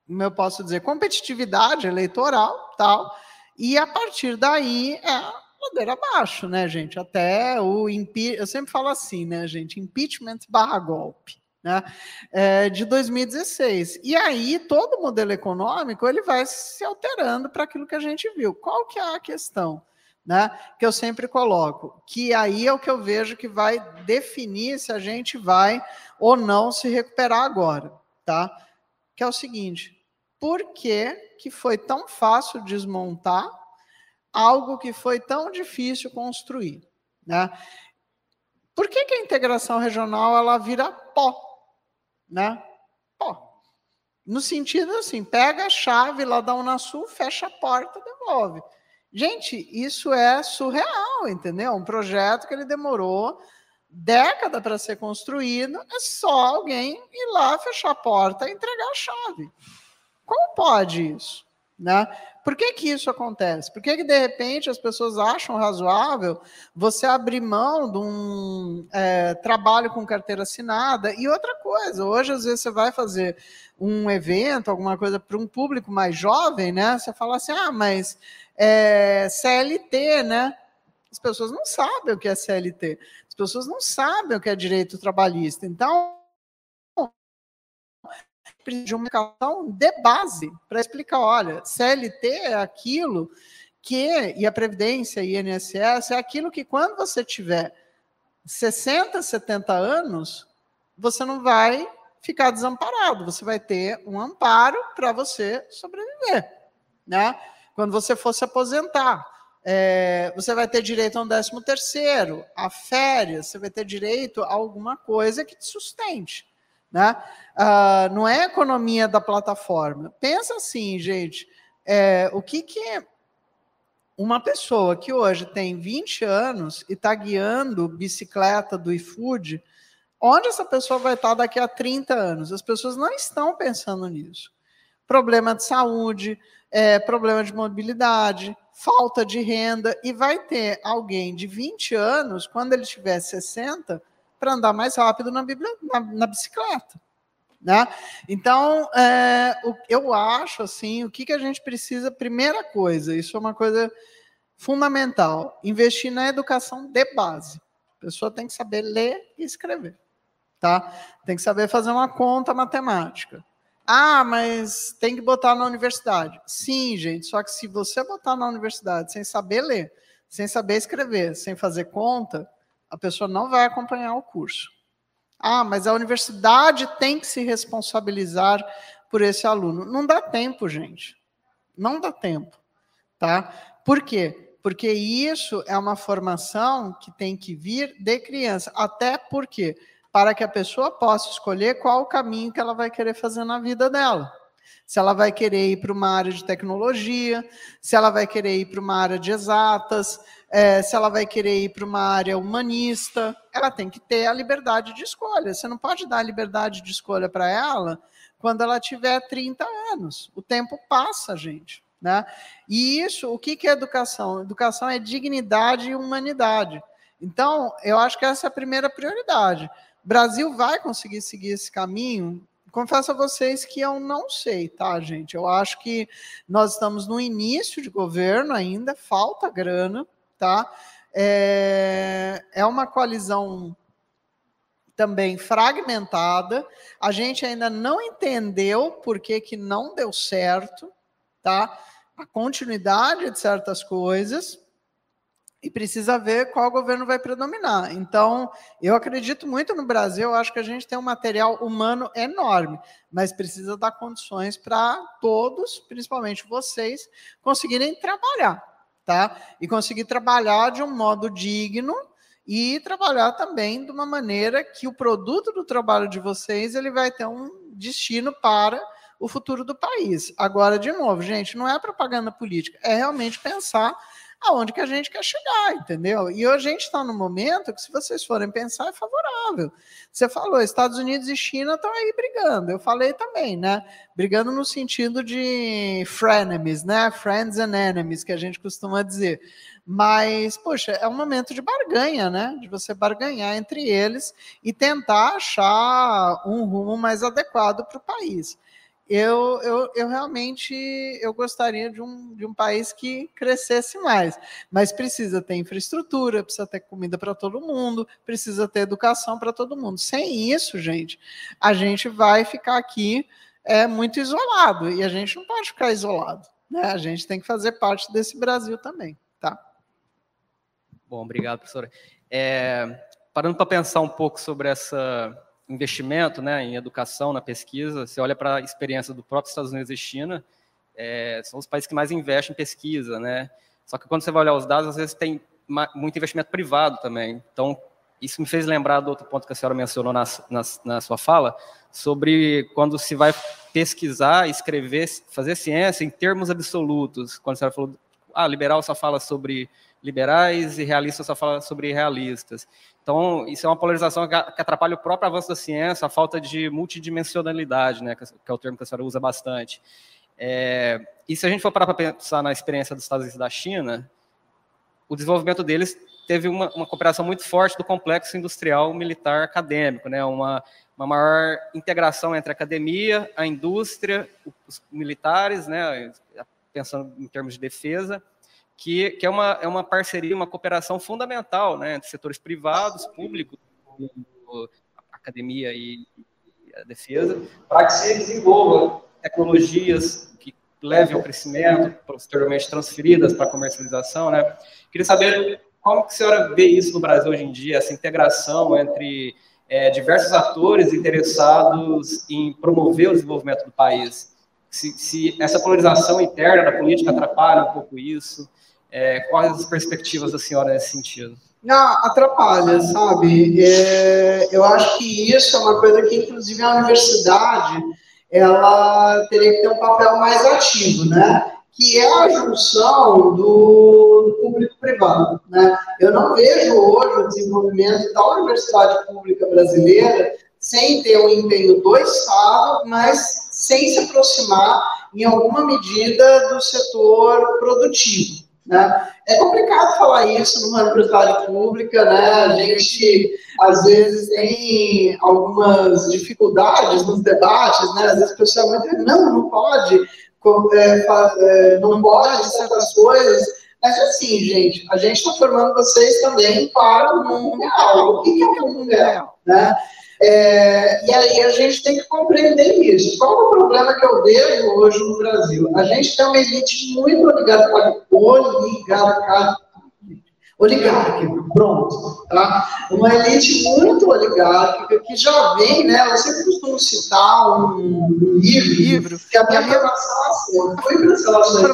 como eu posso dizer, competitividade eleitoral, tal, e a partir daí é ladeira abaixo, né, gente? Até o impeachment, eu sempre falo assim, né, gente? Impeachment barra golpe. Né, é, de 2016. E aí todo o modelo econômico ele vai se alterando para aquilo que a gente viu. Qual que é a questão? Né, que eu sempre coloco, que aí é o que eu vejo que vai definir se a gente vai ou não se recuperar agora, tá? Que é o seguinte: por que, que foi tão fácil desmontar algo que foi tão difícil construir. Né? Por que, que a integração regional ela vira pó? Né? Pó. No sentido assim, pega a chave lá da Unasul, fecha a porta, devolve. Gente, isso é surreal, entendeu? Um projeto que ele demorou década para ser construído, é só alguém ir lá, fechar a porta e entregar a chave. Como pode isso? Né? Por que, que isso acontece? Por que, que, de repente, as pessoas acham razoável você abrir mão de um é, trabalho com carteira assinada? E outra coisa, hoje, às vezes, você vai fazer um evento, alguma coisa para um público mais jovem, né? Você fala assim, ah, mas é, CLT, né? As pessoas não sabem o que é CLT. As pessoas não sabem o que é direito trabalhista. Então, precisa de uma educação de base para explicar, olha, CLT é aquilo que, e a Previdência e INSS, é aquilo que quando você tiver 60, 70 anos, você não vai ficar desamparado, você vai ter um amparo para você sobreviver, né? Quando você for se aposentar, é, você vai ter direito a um décimo terceiro, a férias, você vai ter direito a alguma coisa que te sustente. Né? Ah, não é economia da plataforma. Pensa assim, gente, é, o que, que uma pessoa que hoje tem 20 anos e está guiando bicicleta do iFood, onde essa pessoa vai estar daqui a 30 anos? As pessoas não estão pensando nisso. Problema de saúde, é, problema de mobilidade, falta de renda, e vai ter alguém de 20 anos, quando ele tiver 60, para andar mais rápido na, na, na bicicleta. Né? Então, é, o, eu acho assim, o que, que a gente precisa, primeira coisa, isso é uma coisa fundamental, investir na educação de base. A pessoa tem que saber ler e escrever, tá? Tem que saber fazer uma conta matemática. Ah, mas tem que botar na universidade. Sim, gente, só que se você botar na universidade sem saber ler, sem saber escrever, sem fazer conta, a pessoa não vai acompanhar o curso. Ah, mas a universidade tem que se responsabilizar por esse aluno. Não dá tempo, gente. Não dá tempo, tá? Por quê? Porque isso é uma formação que tem que vir de criança. Até porque para que a pessoa possa escolher qual o caminho que ela vai querer fazer na vida dela. Se ela vai querer ir para uma área de tecnologia, se ela vai querer ir para uma área de exatas, é, se ela vai querer ir para uma área humanista, ela tem que ter a liberdade de escolha. Você não pode dar a liberdade de escolha para ela quando ela tiver 30 anos. O tempo passa, gente. Né? E isso, o que, que é educação? Educação é dignidade e humanidade. Então, eu acho que essa é a primeira prioridade. O Brasil vai conseguir seguir esse caminho confesso a vocês que eu não sei, tá, gente? Eu acho que nós estamos no início de governo ainda, falta grana, tá? É, é uma coalizão também fragmentada. A gente ainda não entendeu por que, que não deu certo, tá? A continuidade de certas coisas e precisa ver qual governo vai predominar. Então, eu acredito muito no Brasil, acho que a gente tem um material humano enorme, mas precisa dar condições para todos, principalmente vocês, conseguirem trabalhar, tá? E conseguir trabalhar de um modo digno e trabalhar também de uma maneira que o produto do trabalho de vocês ele vai ter um destino para o futuro do país. Agora, de novo, gente, não é propaganda política, é realmente pensar aonde que a gente quer chegar, entendeu? E hoje a gente está no momento que, se vocês forem pensar, é favorável. Você falou, Estados Unidos e China estão aí brigando. Eu falei também, né? Brigando no sentido de frenemies, né? Friends and enemies, que a gente costuma dizer. Mas, poxa, é um momento de barganha, né? De você barganhar entre eles e tentar achar um rumo mais adequado para o país eu, eu, eu realmente eu gostaria de um, de um país que crescesse mais, mas precisa ter infraestrutura, precisa ter comida para todo mundo, precisa ter educação para todo mundo. Sem isso, gente, a gente vai ficar aqui é, muito isolado e a gente não pode ficar isolado. Né? A gente tem que fazer parte desse Brasil também, tá? Bom, obrigado, professora. É, parando para pensar um pouco sobre essa investimento né, em educação, na pesquisa, você olha para a experiência do próprio Estados Unidos e China, é, são os países que mais investem em pesquisa, né? Só que quando você vai olhar os dados, às vezes tem muito investimento privado também. Então, isso me fez lembrar do outro ponto que a senhora mencionou na, na, na sua fala, sobre quando se vai pesquisar, escrever, fazer ciência em termos absolutos. Quando a senhora falou, ah, liberal só fala sobre liberais e realistas só falam sobre realistas. Então, isso é uma polarização que atrapalha o próprio avanço da ciência, a falta de multidimensionalidade, né, que é o termo que a senhora usa bastante. É, e se a gente for parar para pensar na experiência dos Estados Unidos e da China, o desenvolvimento deles teve uma, uma cooperação muito forte do complexo industrial militar acadêmico, né, uma, uma maior integração entre a academia, a indústria, os militares, né, pensando em termos de defesa, que, que é, uma, é uma parceria, uma cooperação fundamental né, entre setores privados, públicos, academia e, e a defesa, para que se desenvolvam tecnologias que levem ao crescimento, posteriormente transferidas para comercialização. Né? Queria saber como que a senhora vê isso no Brasil hoje em dia, essa integração entre é, diversos atores interessados em promover o desenvolvimento do país. Se, se essa polarização interna da política atrapalha um pouco isso, é, quais as perspectivas da senhora nesse sentido? Não, atrapalha, sabe? É, eu acho que isso é uma coisa que, inclusive, a universidade ela teria que ter um papel mais ativo, né? Que é a junção do público-privado, né? Eu não vejo hoje o desenvolvimento da universidade pública brasileira sem ter o um empenho do Estado, mas sem se aproximar, em alguma medida, do setor produtivo. Né? É complicado falar isso numa universidade pública, né? A gente às vezes tem algumas dificuldades nos debates, né? Às vezes a pessoa muito não, não pode, é, é, não pode certas coisas. Mas assim, gente, a gente está formando vocês também para o mundo real. O que é o mundo real? Né? É, e aí a gente tem que compreender isso. Qual é o problema que eu vejo hoje no Brasil? A gente tem uma elite muito oligárquica, oligárquica, oligárquica, pronto, tá? Uma elite muito oligárquica que já vem, né? Eu sempre costumo citar um, um livro, livro, que a minha formação assim, eu fui para as relações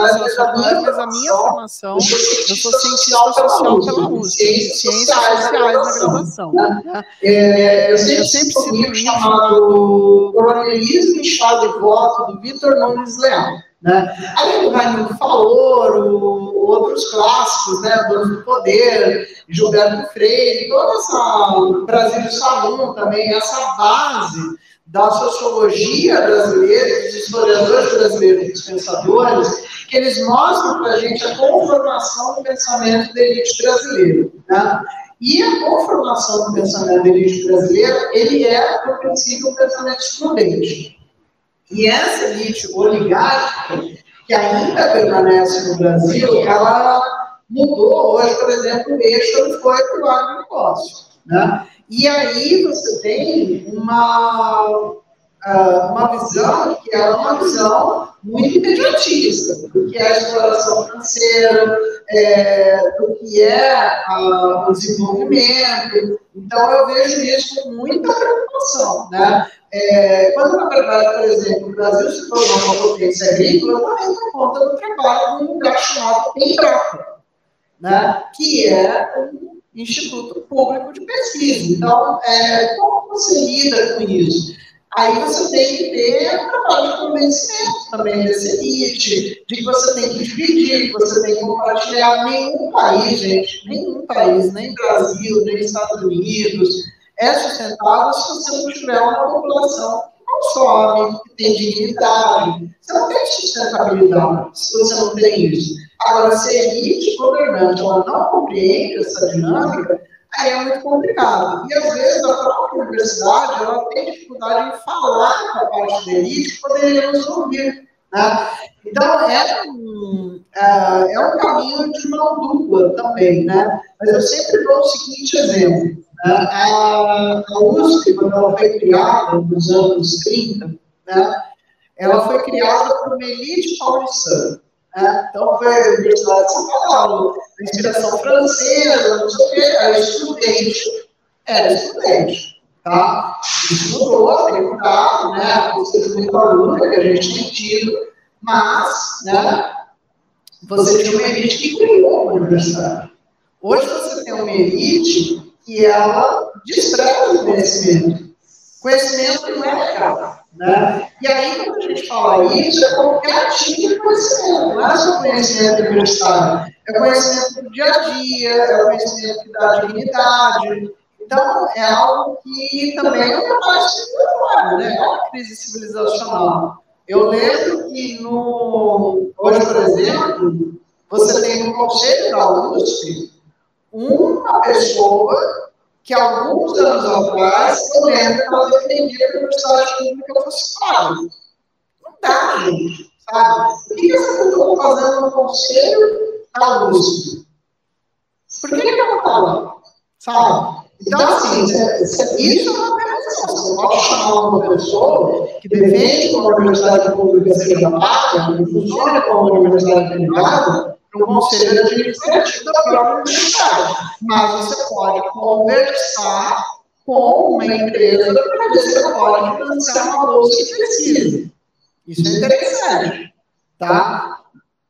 internacionais, mas a minha formação, eu sou cientista social pela USP, ciências sociais na graduação. Né? É, eu sempre, cito um livro chamado Coronelismo e Chá de Voto, do Vitor Nunes Leal. Né? Aí o Raimundo Faloro, outros clássicos, né, Donos do Poder, Gilberto Freire, toda essa Brasil Salom também, essa base da sociologia brasileira, dos historiadores brasileiros, dos pensadores, que eles mostram para a gente a conformação do pensamento da elite brasileira. Né? E a conformação do pensamento da elite brasileira, ele é, no princípio, um pensamento excludente. E essa elite oligárquica, que ainda permanece no Brasil, ela mudou hoje, por exemplo, o eixo foi para o agronegócio. Né? E aí você tem uma, ah, uma visão que é uma visão muito imediatista do que é a exploração financeira, é, do que é a, o desenvolvimento. Então, eu vejo isso com muita preocupação. Né? É, quando, na verdade, por exemplo, o Brasil se tornou uma potência agrícola, também por conta do trabalho de um lugar chamado Embrapa, né? que é um instituto público de pesquisa. Então, é, como você lida com isso? Aí você tem que ter trabalho de convencimento também dessa elite, de que você tem que dividir, que você tem que compartilhar. Nenhum país, gente, nenhum país, nem Brasil, nem Estados Unidos, é sustentável se você não tiver uma população que consome, que tem dignidade. Você não tem sustentabilidade se você não tem isso. Agora, se a elite governante ela não compreende essa dinâmica, aí é muito complicado. E, às vezes, a própria universidade ela tem dificuldade em falar com a parte da elite que poderia nos ouvir. Né? Então, é um, é, é um caminho de mão dupla também. Né? Mas eu sempre dou o seguinte exemplo. A, a USP, quando ela foi criada nos anos 30, né, ela foi criada por uma elite paulistana. Né? Então, foi a Universidade de São Paulo, a inspiração francesa, não sei o quê, era estudante. Era estudante. Tá? Estudou, tem cuidado, né? Você tem muito aluno que a gente tem tido, mas, né? Você tinha uma elite que criou a universidade. Hoje você tem uma elite que ela despreza o conhecimento. Conhecimento não é caro. Né? E aí, quando a gente fala isso, é qualquer tipo de conhecimento, não é só conhecimento universitário, é conhecimento do dia a dia, é conhecimento da dignidade. Então, é algo que também é uma parte do né? É uma crise civilizacional. Eu lembro que no, hoje, por exemplo, você tem no Conselho da USP uma pessoa que alguns anos atrás eu lembro que ela defendia que a universidade pública fosse paga. Não dá, gente, sabe? O que essa pessoa está fazendo no conselho da USP? Por que, ela está lá? Sabe? Então, assim, isso é uma percepção. Você pode chamar uma pessoa que defende que uma universidade pública seja paga, que funcione como uma universidade privada, para um conselho administrativo da própria universidade. Mas você pode conversar com uma empresa para ver se você pode financiar uma bolsa de pesquisa. Isso é interessante, tá?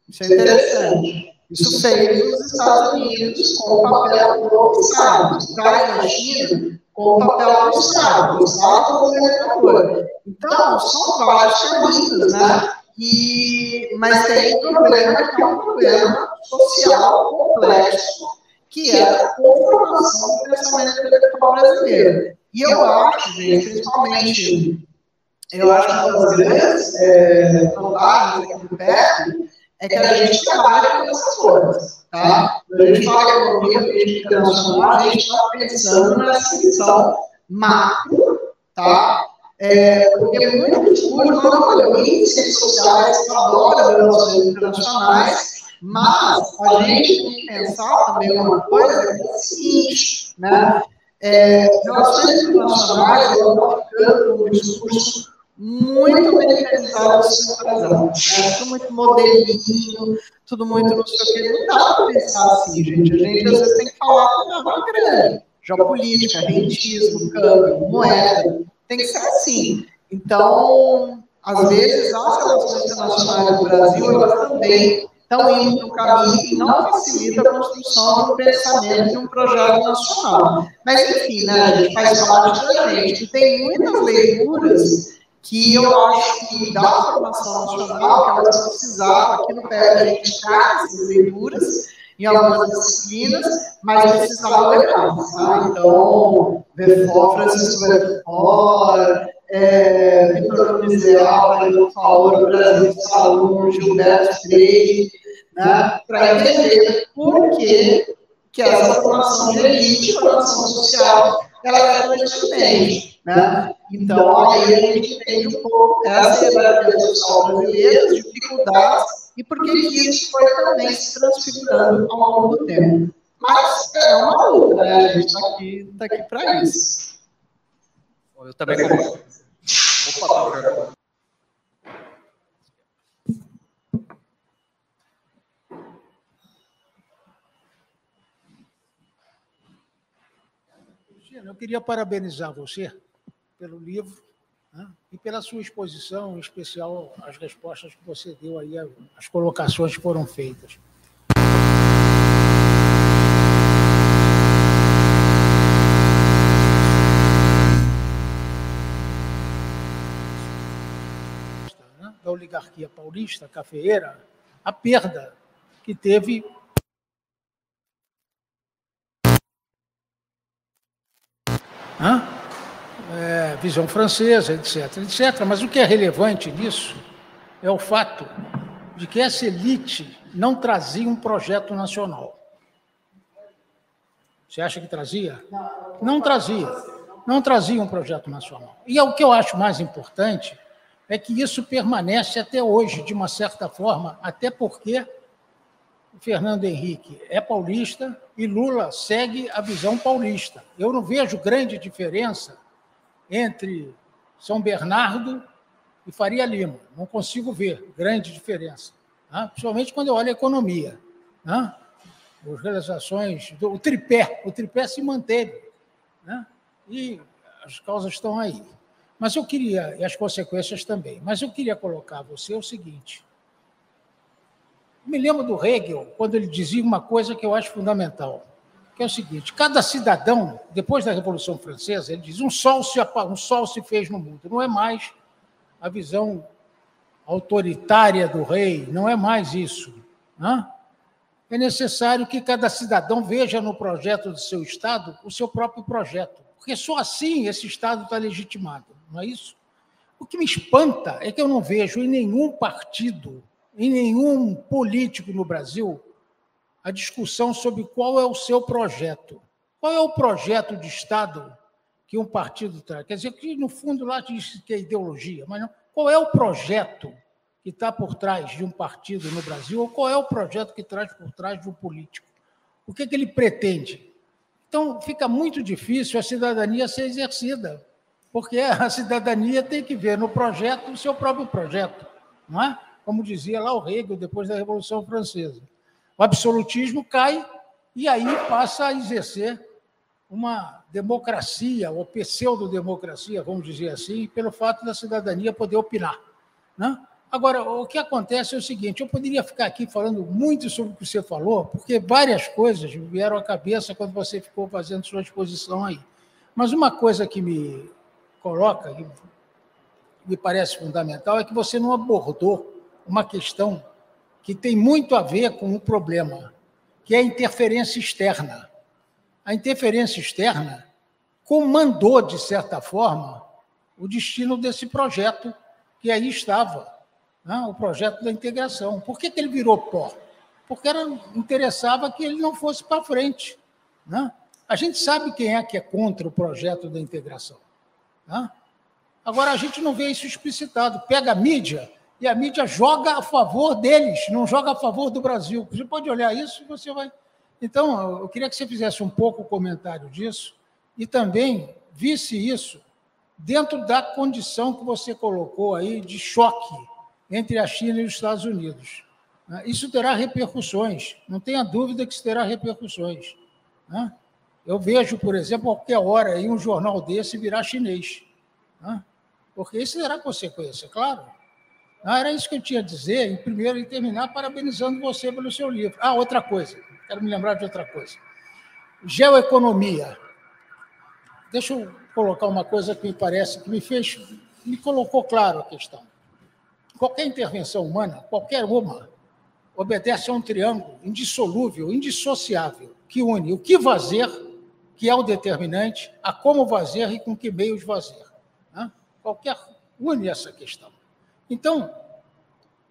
Isso é interessante. Isso fez nos Estados Unidos com o papel do Estado. Traz na com o papel do Estado, do Estado como governador. Então, são vários caminhos, né? E, mas tem um problema que é um problema social complexo, que é a conformação do pensamento intelectual brasileiro. E eu acho, gente, principalmente, eu acho que uma das grandes é, aqui do PEC é que a gente trabalha com essas coisas. Tá? Quando a gente fala em economia política internacional, a gente está pensando nessa visão macro, tá? É, porque muito discurso, como eu falei, ciências sociais adora relações internacionais, mas a gente tem que pensar também uma coisa que é o seguinte, né? É, relações internacionais, estou ficando um discurso muito mecanizado centralizado. É tudo muito modelinho, tudo muito não sei o que. Não dá para pensar assim, gente. A gente às vezes tem que falar com uma grande. Geopolítica, rentismo, câmbio, moeda tem que ser assim. Então, às vezes, as relações internacionais do Brasil, elas também estão indo no caminho que não facilita a construção do pensamento de um projeto nacional. Mas, enfim, né, a gente faz parte da gente. E tem muitas leituras que eu acho que da formação nacional, que elas precisavam, aqui no PE a gente traz essas leituras, em algumas disciplinas, mas precisava levar. Tá? Então, Verfor, Francisco Verfor, é, Vitor Miseral, Marinho Faoro, Brasil Salum, Gilberto Freire, né, para entender por que, que essa formação de elite, formação social, ela é diferente. Né? Então, aí a gente entende um pouco essa hierarquia social brasileira, as dificuldades e por que isso foi também se transfigurando ao longo do tempo. Mas é uma luta, né? A gente está aqui, tá aqui para isso. Eu também concordo. Opa, Eu queria parabenizar você pelo livro né? e pela sua exposição, em especial as respostas que você deu aí, as colocações que foram feitas. Né? da oligarquia paulista, cafeeira, a perda que teve Hã? É, visão francesa, etc, etc. Mas o que é relevante nisso é o fato de que essa elite não trazia um projeto nacional. Você acha que trazia? Não trazia. Não trazia um projeto nacional. E é o que eu acho mais importante é que isso permanece até hoje, de uma certa forma, até porque Fernando Henrique é paulista e Lula segue a visão paulista. Eu não vejo grande diferença entre São Bernardo e Faria Lima. Não consigo ver grande diferença, né? principalmente quando eu olho a economia. Né? As realizações, do, o tripé, o tripé se manteve. Né? E as causas estão aí. Mas eu queria, e as consequências também, mas eu queria colocar a você o seguinte. Me lembro do Hegel, quando ele dizia uma coisa que eu acho fundamental que é o seguinte: cada cidadão, depois da Revolução Francesa, ele diz: um sol se, um sol se fez no mundo, não é mais a visão autoritária do rei, não é mais isso. Né? É necessário que cada cidadão veja no projeto do seu Estado o seu próprio projeto, porque só assim esse Estado está legitimado, não é isso? O que me espanta é que eu não vejo em nenhum partido, em nenhum político no Brasil, a discussão sobre qual é o seu projeto. Qual é o projeto de Estado que um partido traz? Quer dizer, que no fundo lá diz que é ideologia, mas não. Qual é o projeto que está por trás de um partido no Brasil, ou qual é o projeto que traz por trás de um político? O que, é que ele pretende? Então, fica muito difícil a cidadania ser exercida porque a cidadania tem que ver no projeto o seu próprio projeto, não é? Como dizia lá o Hegel depois da Revolução Francesa. O absolutismo cai e aí passa a exercer uma democracia, ou pseudo-democracia, vamos dizer assim, pelo fato da cidadania poder opinar. Né? Agora, o que acontece é o seguinte: eu poderia ficar aqui falando muito sobre o que você falou, porque várias coisas vieram à cabeça quando você ficou fazendo sua exposição aí. Mas uma coisa que me coloca, que me parece fundamental, é que você não abordou uma questão que tem muito a ver com o problema, que é a interferência externa. A interferência externa comandou, de certa forma, o destino desse projeto que aí estava, né? o projeto da integração. Por que, que ele virou pó? Porque era, interessava que ele não fosse para frente. Né? A gente sabe quem é que é contra o projeto da integração. Né? Agora, a gente não vê isso explicitado. Pega a mídia e a mídia joga a favor deles, não joga a favor do Brasil. Você pode olhar isso e você vai. Então, eu queria que você fizesse um pouco o comentário disso e também visse isso dentro da condição que você colocou aí de choque entre a China e os Estados Unidos. Isso terá repercussões, não tenha dúvida que isso terá repercussões. Né? Eu vejo, por exemplo, qualquer hora aí um jornal desse virar chinês. Né? Porque isso será consequência, claro. Não, era isso que eu tinha a dizer, em primeiro e terminar parabenizando você pelo seu livro. Ah, outra coisa, quero me lembrar de outra coisa. Geoeconomia. Deixa eu colocar uma coisa que me parece, que me fez, me colocou claro a questão. Qualquer intervenção humana, qualquer uma, obedece a um triângulo indissolúvel, indissociável, que une o que fazer que é o determinante, a como fazer e com que meios fazer. Né? Qualquer une essa questão. Então,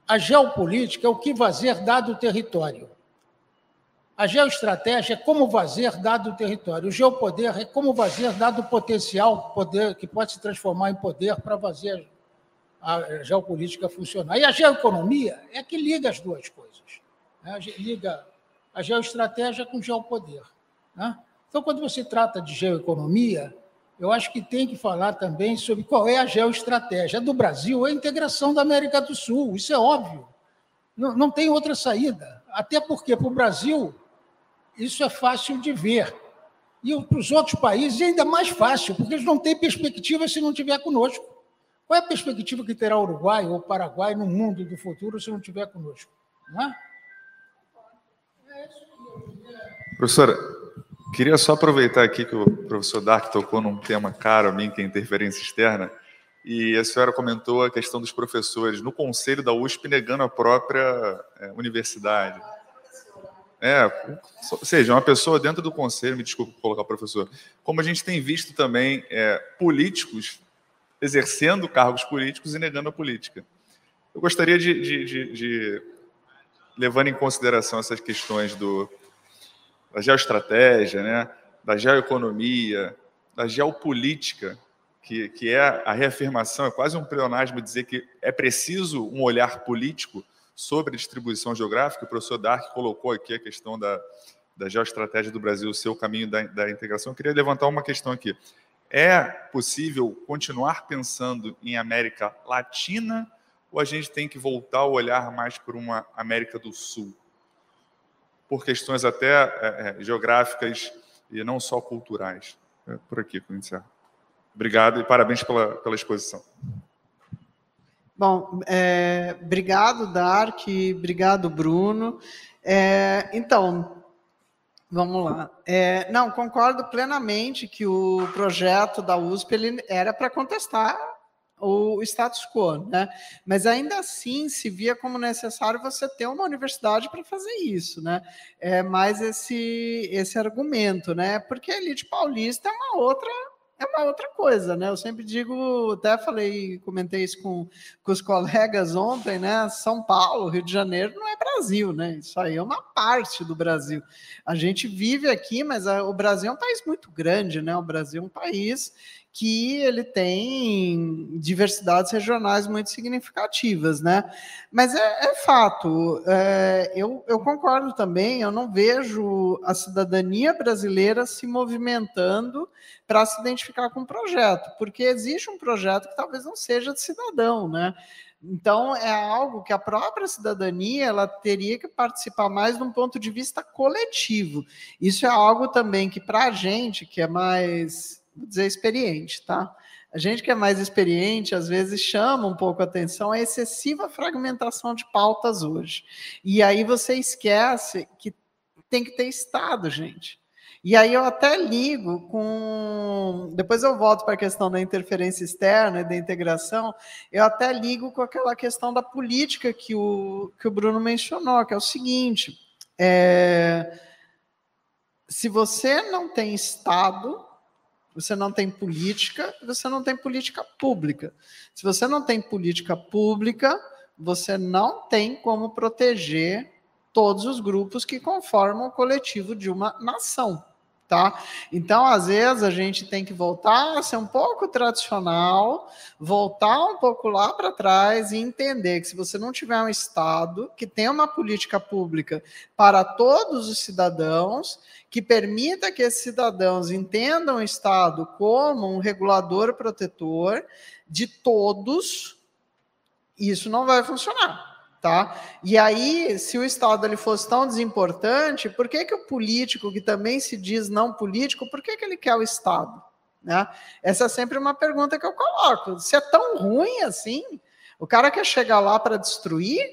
a geopolítica é o que fazer dado o território. A geoestratégia é como fazer dado o território. O geopoder é como fazer dado o potencial poder que pode se transformar em poder para fazer a geopolítica funcionar. E a geoeconomia é que liga as duas coisas. Né? Liga a geoestratégia com o geopoder. Né? Então, quando você trata de geoeconomia, eu acho que tem que falar também sobre qual é a geoestratégia. Do Brasil é a integração da América do Sul, isso é óbvio. Não, não tem outra saída. Até porque, para o Brasil, isso é fácil de ver. E para os outros países é ainda mais fácil, porque eles não têm perspectiva se não tiver conosco. Qual é a perspectiva que terá o Uruguai ou o Paraguai no mundo do futuro se não tiver conosco? Não é? Professora, Queria só aproveitar aqui que o professor Dark tocou num tema caro a mim, que é interferência externa, e a senhora comentou a questão dos professores no conselho da USP negando a própria é, universidade. É, ou seja, uma pessoa dentro do conselho, me desculpe colocar professor, como a gente tem visto também é, políticos exercendo cargos políticos e negando a política. Eu gostaria de, de, de, de levando em consideração essas questões do da geoestratégia, né, da geoeconomia, da geopolítica, que, que é a reafirmação, é quase um pleonasmo dizer que é preciso um olhar político sobre a distribuição geográfica. O professor Dark colocou aqui a questão da, da geoestratégia do Brasil, o seu caminho da, da integração. Eu queria levantar uma questão aqui. É possível continuar pensando em América Latina ou a gente tem que voltar a olhar mais para uma América do Sul? Por questões até é, é, geográficas e não só culturais. É por aqui eu encerro. Obrigado e parabéns pela, pela exposição. Bom, é, obrigado, Dark, obrigado, Bruno. É, então, vamos lá. É, não, concordo plenamente que o projeto da USP ele era para contestar o status quo, né? Mas ainda assim se via como necessário você ter uma universidade para fazer isso, né? É mais esse esse argumento, né? Porque a elite paulista é uma outra é uma outra coisa, né? Eu sempre digo, até falei, comentei isso com, com os colegas ontem, né? São Paulo, Rio de Janeiro não é Brasil, né? Isso aí é uma parte do Brasil. A gente vive aqui, mas a, o Brasil é um país muito grande, né? O Brasil é um país que ele tem diversidades regionais muito significativas, né? Mas é, é fato, é, eu, eu, concordo também, eu não vejo a cidadania brasileira se movimentando para se identificar com o um projeto, porque existe um projeto que talvez não seja de cidadão, né? Então, é algo que a própria cidadania ela teria que participar mais de um ponto de vista coletivo. Isso é algo também que, para a gente, que é mais vou dizer experiente, tá? A gente que é mais experiente, às vezes chama um pouco a atenção a excessiva fragmentação de pautas hoje. E aí você esquece que tem que ter Estado, gente. E aí eu até ligo com. Depois eu volto para a questão da interferência externa e da integração. Eu até ligo com aquela questão da política que o, que o Bruno mencionou, que é o seguinte: é, se você não tem Estado, você não tem política, você não tem política pública. Se você não tem política pública, você não tem como proteger todos os grupos que conformam o coletivo de uma nação tá? Então, às vezes, a gente tem que voltar a ser um pouco tradicional, voltar um pouco lá para trás e entender que se você não tiver um Estado que tenha uma política pública para todos os cidadãos, que permita que esses cidadãos entendam o Estado como um regulador protetor de todos, isso não vai funcionar. Tá? E aí, se o Estado ele fosse tão desimportante, por que, que o político, que também se diz não político, por que, que ele quer o Estado? Né? Essa é sempre uma pergunta que eu coloco. Se é tão ruim assim, o cara quer chegar lá para destruir,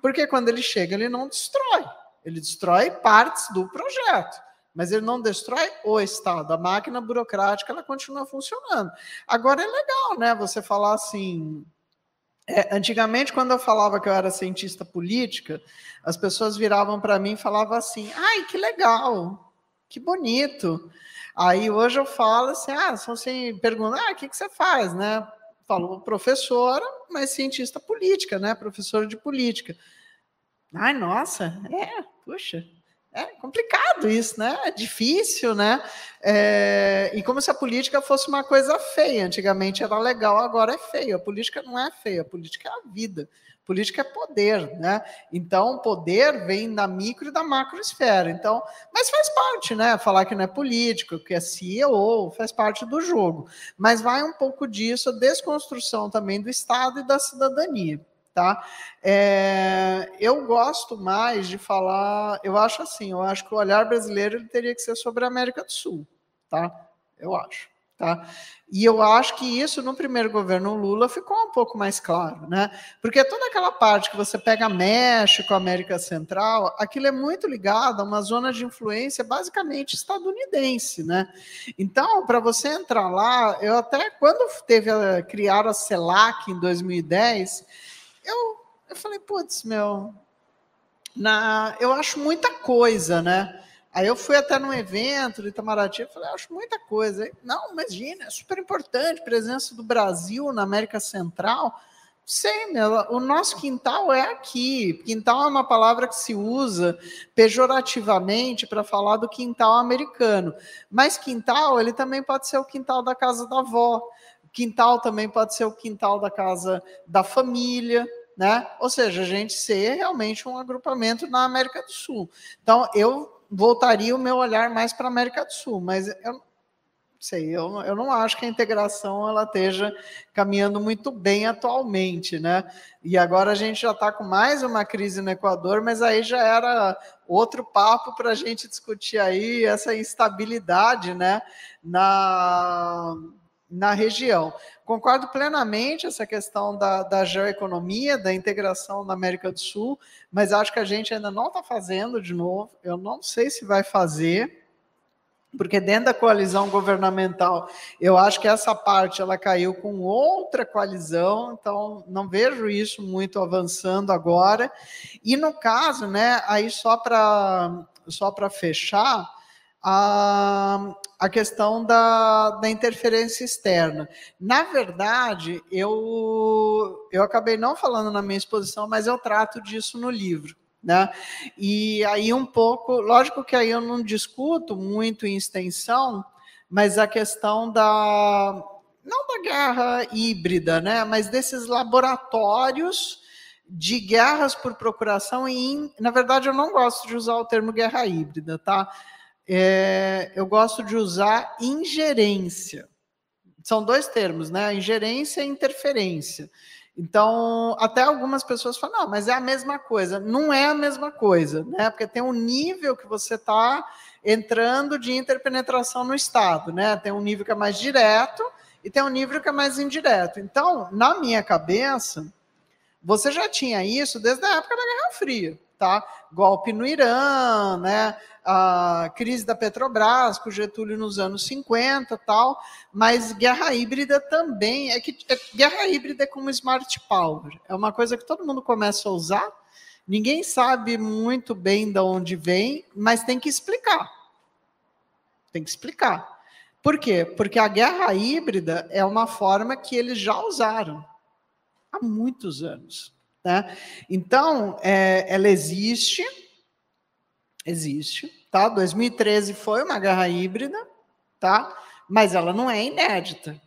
porque quando ele chega, ele não destrói. Ele destrói partes do projeto, mas ele não destrói o Estado. A máquina burocrática ela continua funcionando. Agora é legal, né? Você falar assim, é, antigamente, quando eu falava que eu era cientista política, as pessoas viravam para mim e falavam assim: ai, que legal, que bonito. Aí hoje eu falo assim: ah, são assim, perguntam, ah, o que, que você faz, né? Falo, professora, mas cientista política, né? Professora de política. Ai, nossa, é, puxa, é complicado isso, né? É difícil, né? É, e como se a política fosse uma coisa feia. Antigamente era legal, agora é feio. A política não é feia, a política é a vida. A política é poder, né? Então, poder vem da micro e da macro esfera. Então, mas faz parte, né? Falar que não é político, que é CEO, faz parte do jogo. Mas vai um pouco disso, a desconstrução também do Estado e da cidadania tá? É, eu gosto mais de falar, eu acho assim, eu acho que o olhar brasileiro teria que ser sobre a América do Sul, tá? Eu acho, tá? E eu acho que isso no primeiro governo Lula ficou um pouco mais claro, né? Porque toda aquela parte que você pega México, América Central, aquilo é muito ligado a uma zona de influência basicamente estadunidense, né? Então, para você entrar lá, eu até quando teve a, criar a CELAC em 2010, eu, eu falei, putz, meu, na, eu acho muita coisa, né? Aí eu fui até num evento do Itamaraty e falei, acho muita coisa. Não, imagina, é super importante presença do Brasil na América Central. Sei, meu, o nosso quintal é aqui. Quintal é uma palavra que se usa pejorativamente para falar do quintal americano. Mas quintal, ele também pode ser o quintal da casa da avó. Quintal também pode ser o quintal da casa da família, né? Ou seja, a gente ser realmente um agrupamento na América do Sul. Então, eu voltaria o meu olhar mais para a América do Sul, mas eu sei, eu, eu não acho que a integração ela esteja caminhando muito bem atualmente, né? E agora a gente já está com mais uma crise no Equador, mas aí já era outro papo para a gente discutir aí essa instabilidade, né? Na na região. Concordo plenamente essa questão da, da geoeconomia, da integração na América do Sul, mas acho que a gente ainda não está fazendo de novo. Eu não sei se vai fazer, porque dentro da coalizão governamental, eu acho que essa parte ela caiu com outra coalizão, então não vejo isso muito avançando agora. E no caso, né, aí só para só para fechar, a, a questão da, da interferência externa. Na verdade, eu, eu acabei não falando na minha exposição, mas eu trato disso no livro. Né? E aí um pouco, lógico que aí eu não discuto muito em extensão, mas a questão da não da guerra híbrida, né, mas desses laboratórios de guerras por procuração e na verdade eu não gosto de usar o termo guerra híbrida, tá? É, eu gosto de usar ingerência. São dois termos, né? Ingerência e interferência. Então, até algumas pessoas falam, não, mas é a mesma coisa. Não é a mesma coisa, né? Porque tem um nível que você está entrando de interpenetração no Estado, né? Tem um nível que é mais direto e tem um nível que é mais indireto. Então, na minha cabeça, você já tinha isso desde a época da Guerra Fria, tá? Golpe no Irã, né? A crise da Petrobras, com Getúlio nos anos 50 tal, mas guerra híbrida também, é que é, guerra híbrida é como smart power, é uma coisa que todo mundo começa a usar, ninguém sabe muito bem de onde vem, mas tem que explicar. Tem que explicar. Por quê? Porque a guerra híbrida é uma forma que eles já usaram há muitos anos. Né? Então, é, ela existe, existe, tá? 2013 foi uma guerra híbrida, tá? Mas ela não é inédita,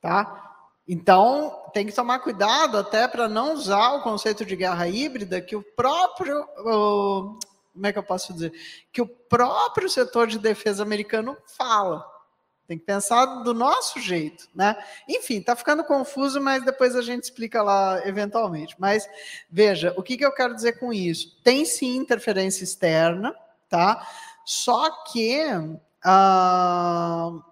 tá? Então, tem que tomar cuidado até para não usar o conceito de guerra híbrida que o próprio, o, como é que eu posso dizer? Que o próprio setor de defesa americano fala. Tem que pensar do nosso jeito, né? Enfim, está ficando confuso, mas depois a gente explica lá eventualmente. Mas veja, o que, que eu quero dizer com isso? Tem sim interferência externa, tá? Só que uh,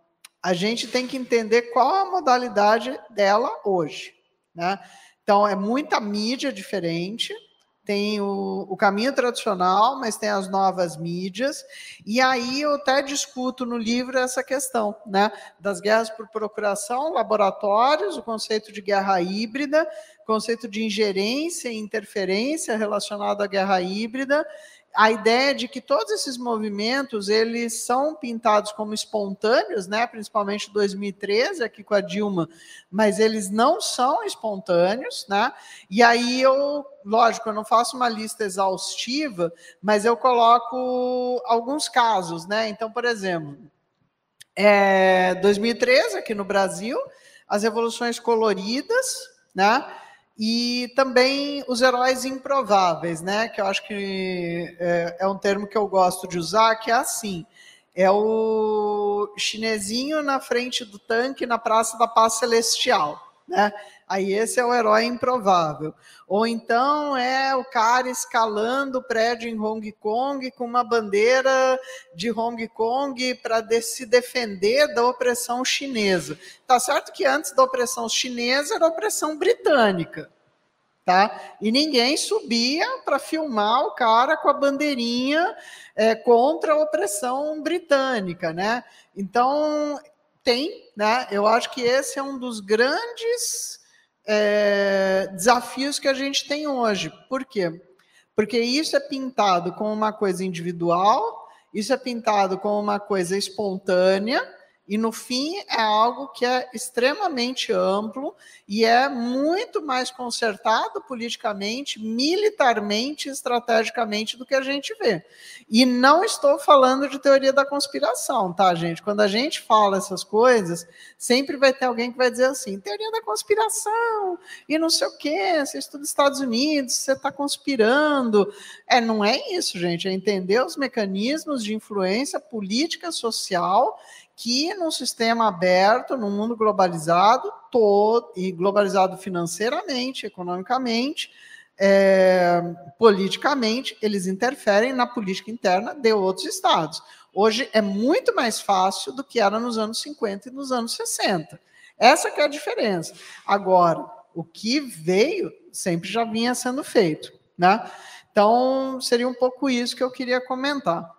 a gente tem que entender qual a modalidade dela hoje, né? Então é muita mídia diferente, tem o, o, caminho tradicional, mas tem as novas mídias, e aí eu até discuto no livro essa questão, né, das guerras por procuração, laboratórios, o conceito de guerra híbrida, conceito de ingerência e interferência relacionado à guerra híbrida, a ideia de que todos esses movimentos eles são pintados como espontâneos, né? Principalmente 2013 aqui com a Dilma, mas eles não são espontâneos, né? E aí eu, lógico, eu não faço uma lista exaustiva, mas eu coloco alguns casos, né? Então, por exemplo, é 2013 aqui no Brasil, as revoluções coloridas, né? E também os heróis improváveis, né? Que eu acho que é, é, um termo que eu gosto de usar, que é assim: é o chinesinho na frente do tanque na Praça da Paz Celestial, né? Aí esse é o herói improvável. Ou então é o cara escalando o prédio em Hong Kong com uma bandeira de Hong Kong para de se defender da opressão chinesa. Tá certo que antes da opressão chinesa era a opressão britânica. Tá? E ninguém subia para filmar o cara com a bandeirinha é, contra a opressão britânica, né? Então tem, né? Eu acho que esse é um dos grandes é, desafios que a gente tem hoje. Por quê? Porque isso é pintado como uma coisa individual, isso é pintado como uma coisa espontânea, e no fim é algo que é extremamente amplo e é muito mais consertado politicamente, militarmente, estrategicamente do que a gente vê. E não estou falando de teoria da conspiração, tá, gente? Quando a gente fala essas coisas, sempre vai ter alguém que vai dizer assim: teoria da conspiração e não sei o quê, você estuda Estados Unidos, você está conspirando. É, não é isso, gente, é entender os mecanismos de influência política, social que num sistema aberto, num mundo globalizado, todo, e globalizado financeiramente, economicamente, é, politicamente, eles interferem na política interna de outros estados. Hoje é muito mais fácil do que era nos anos 50 e nos anos 60. Essa é a diferença. Agora, o que veio sempre já vinha sendo feito, né? Então, seria um pouco isso que eu queria comentar.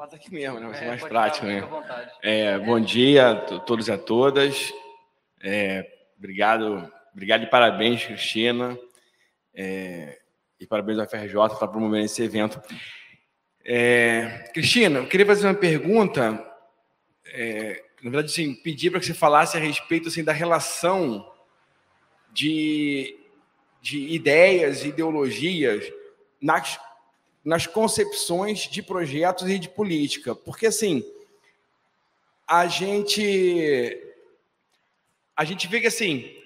Fala aqui mesmo, né? Vai ser é, mais prático, né? É, bom dia a todos e a todas. É, obrigado, obrigado e parabéns, Cristina. É, e parabéns ao FRJ por promover esse evento. É, Cristina, eu queria fazer uma pergunta. É, na verdade, assim, pedir para que você falasse a respeito assim, da relação de, de ideias, ideologias nas nas concepções de projetos e de política. Porque, assim, a gente, a gente vê que, assim,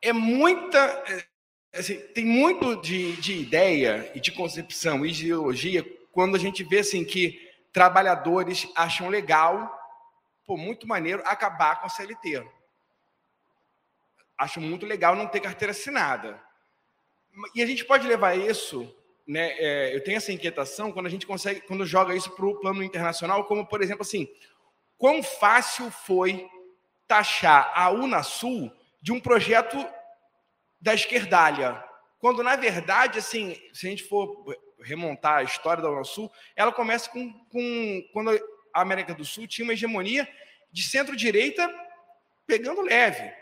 é muita... É, assim, tem muito de, de ideia e de concepção e de ideologia quando a gente vê, assim, que trabalhadores acham legal, pô, muito maneiro, acabar com a CLT. Acho muito legal não ter carteira assinada. E a gente pode levar isso né, é, eu tenho essa inquietação quando a gente consegue, quando joga isso para o plano internacional, como por exemplo assim, quão fácil foi taxar a Unasul de um projeto da esquerdalha, quando na verdade, assim, se a gente for remontar a história da Unasul, ela começa com, com quando a América do Sul tinha uma hegemonia de centro-direita pegando leve,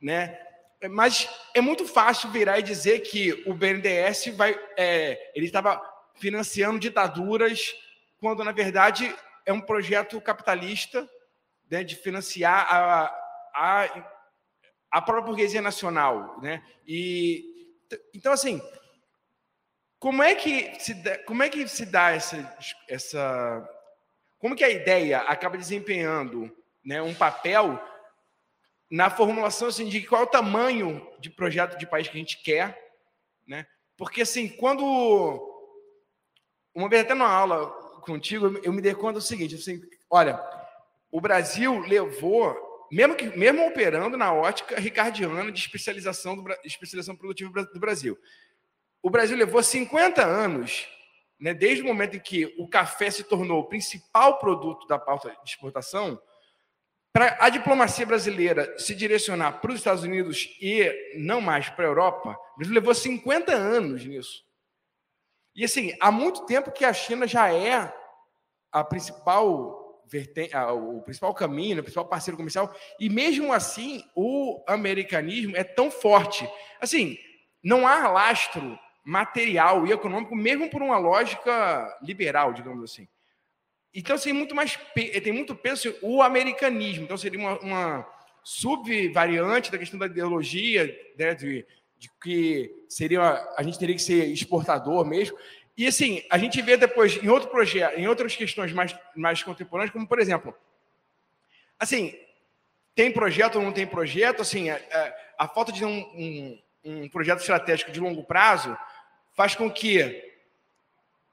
né? Mas é muito fácil virar e dizer que o BNDES vai, é, ele estava financiando ditaduras, quando na verdade é um projeto capitalista né, de financiar a, a, a própria burguesia nacional, né? E então assim, como é que se dá, como é que se dá essa, essa como que a ideia acaba desempenhando né, um papel na formulação assim, de qual é o tamanho de projeto de país que a gente quer, né? Porque assim, quando uma vez até numa aula contigo, eu me dei conta do seguinte, assim, olha, o Brasil levou mesmo que mesmo operando na ótica ricardiana de especialização do especialização produtiva do Brasil. O Brasil levou 50 anos, né, desde o momento em que o café se tornou o principal produto da pauta de exportação, para a diplomacia brasileira se direcionar para os Estados Unidos e não mais para a Europa, levou 50 anos nisso. E assim, há muito tempo que a China já é a principal o principal caminho, o principal parceiro comercial, e mesmo assim o americanismo é tão forte. Assim, não há lastro material e econômico, mesmo por uma lógica liberal, digamos assim. Então, assim, muito mais tem muito peso assim, o americanismo. Então, seria uma, uma subvariante da questão da ideologia, né, de, de, que seria a gente teria que ser exportador mesmo. E assim, a gente vê depois em outro projeto, em outras questões mais, mais contemporâneas, como por exemplo, assim, tem projeto ou não tem projeto, assim, a, a, a falta de um, um, um, projeto estratégico de longo prazo faz com que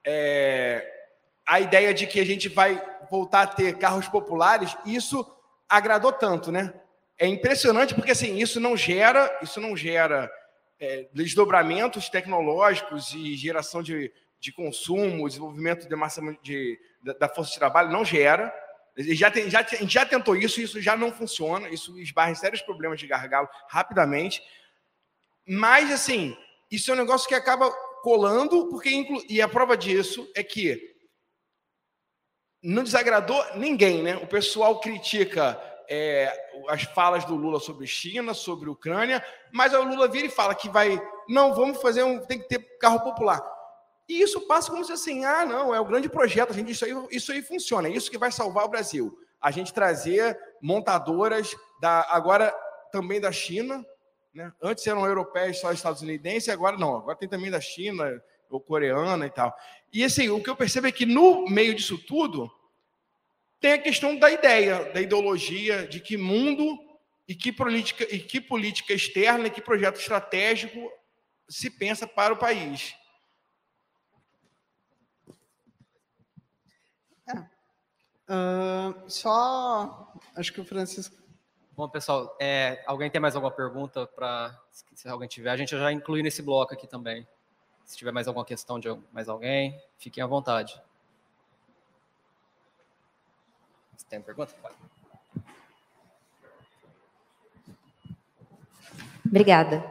é, a ideia de que a gente vai voltar a ter carros populares, isso agradou tanto, né? É impressionante porque assim isso não gera, isso não gera é, desdobramentos tecnológicos e geração de, de consumo, desenvolvimento de massa de, da força de trabalho, não gera. Já, tem, já, já tentou isso, isso já não funciona, isso esbarra em sérios problemas de gargalo rapidamente. Mas, assim, isso é um negócio que acaba colando, porque inclu... e a prova disso é que não desagradou ninguém, né? O pessoal critica é, as falas do Lula sobre China, sobre Ucrânia, mas o Lula vira e fala que vai, não, vamos fazer um, tem que ter carro popular. E isso passa como se assim, ah, não, é o grande projeto, a gente, isso aí, isso aí funciona, é isso que vai salvar o Brasil. A gente trazer montadoras da, agora também da China, né? Antes eram europeias só estadunidenses, agora não, agora tem também da China, ou coreana e tal. E assim, o que eu percebo é que no meio disso tudo tem a questão da ideia, da ideologia, de que mundo e que política, e que política externa e que projeto estratégico se pensa para o país. É. Uh, só acho que o Francisco. Bom, pessoal, é, alguém tem mais alguma pergunta para se alguém tiver? A gente já inclui nesse bloco aqui também. Se tiver mais alguma questão de mais alguém, fiquem à vontade. Você tem pergunta? Pode. Obrigada.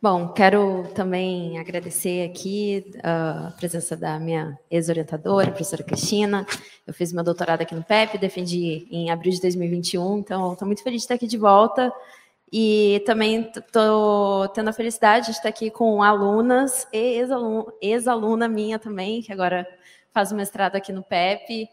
Bom, quero também agradecer aqui ah, a presença da minha ex-orientadora, professora Cristina. Eu fiz meu doutorado aqui no PEP, defendi em abril de 2021, então estou muito feliz de estar aqui de volta. E também estou tendo a felicidade de estar aqui com alunas e ex-aluna minha também, que agora faz o mestrado aqui no PEP,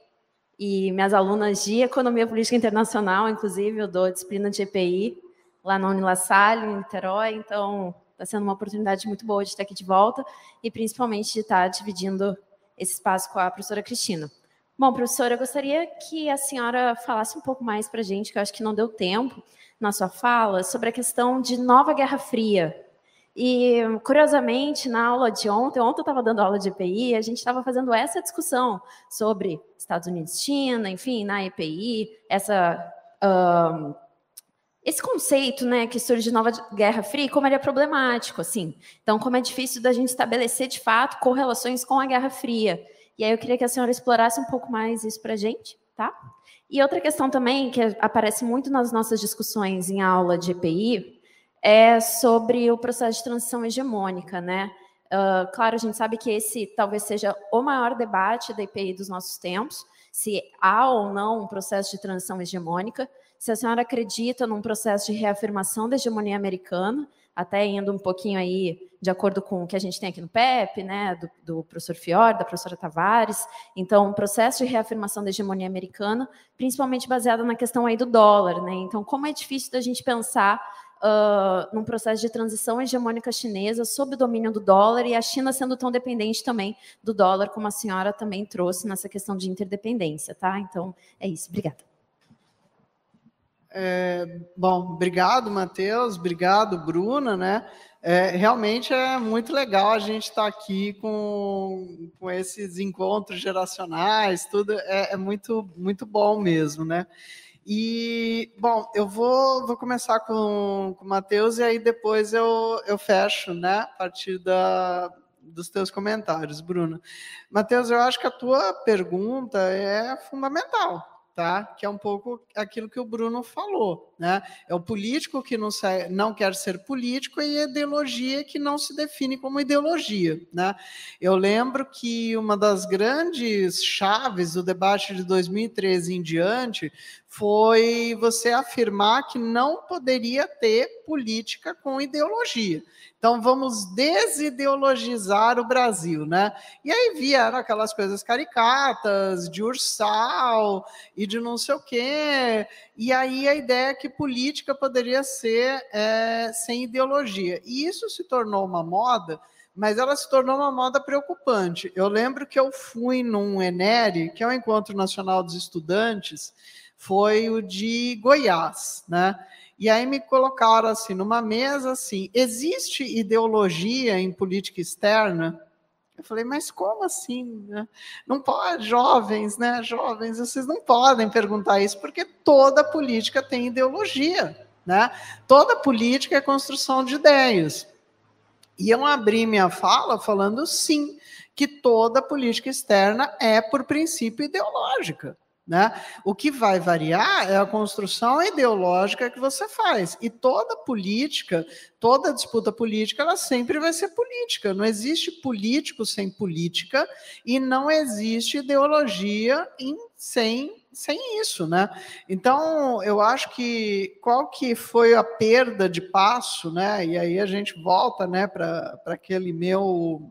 e minhas alunas de Economia Política Internacional, inclusive, eu dou disciplina de EPI lá na Unilassalle, em Niterói, então está sendo uma oportunidade muito boa de estar aqui de volta e principalmente de estar dividindo esse espaço com a professora Cristina. Bom, professora, eu gostaria que a senhora falasse um pouco mais para a gente, que eu acho que não deu tempo na sua fala, sobre a questão de nova Guerra Fria. E, curiosamente, na aula de ontem, ontem eu estava dando aula de EPI, a gente estava fazendo essa discussão sobre Estados Unidos, China, enfim, na EPI, essa esse conceito, né, que surge de nova Guerra Fria, como ele é problemático, assim. Então, como é difícil da gente estabelecer, de fato, correlações com a Guerra Fria. E aí eu queria que a senhora explorasse um pouco mais isso para a gente, tá? E outra questão também, que aparece muito nas nossas discussões em aula de EPI, é sobre o processo de transição hegemônica, né? Uh, claro, a gente sabe que esse talvez seja o maior debate da EPI dos nossos tempos, se há ou não um processo de transição hegemônica, se a senhora acredita num processo de reafirmação da hegemonia americana, até indo um pouquinho aí de acordo com o que a gente tem aqui no PEP, né, do, do professor Fior, da professora Tavares. Então, um processo de reafirmação da hegemonia americana, principalmente baseado na questão aí do dólar, né? Então, como é difícil da gente pensar uh, num processo de transição hegemônica chinesa sob o domínio do dólar e a China sendo tão dependente também do dólar, como a senhora também trouxe nessa questão de interdependência, tá? Então, é isso. Obrigada. É, bom, obrigado, Matheus, obrigado, Bruna, né? É, realmente é muito legal a gente estar tá aqui com, com esses encontros geracionais, tudo é, é, muito, muito bom mesmo, né? E, bom, eu vou, vou começar com, com o Matheus e aí depois eu, eu fecho, né, a partir da, dos teus comentários, Bruna. Matheus, eu acho que a tua pergunta é fundamental, tá? Que é um pouco aquilo que o Bruno falou, né? É o político que não, não quer ser político e a ideologia que não se define como ideologia, né? Eu lembro que uma das grandes chaves do debate de 2013 em diante foi você afirmar que não poderia ter política com ideologia. Então vamos desideologizar o Brasil, né? E aí vieram aquelas coisas caricatas de ursal e de não sei o quê. E aí a ideia é que política poderia ser é, sem ideologia. E isso se tornou uma moda mas ela se tornou uma moda preocupante. Eu lembro que eu fui num ENERE, que é o Encontro Nacional dos Estudantes, foi o de Goiás, né? E aí me colocaram assim numa mesa assim, existe ideologia em política externa? Eu falei, mas como assim? Né? Não pode, jovens, né? Jovens, vocês não podem perguntar isso, porque toda política tem ideologia, né? Toda política é construção de ideias. E eu abri minha fala falando sim, que toda política externa é, por princípio, ideológica. Né? O que vai variar é a construção ideológica que você faz. E toda política, toda disputa política, ela sempre vai ser política. Não existe político sem política e não existe ideologia em, sem, sem isso. Né? Então, eu acho que qual que foi a perda de passo, né? e aí a gente volta né, para aquele meu.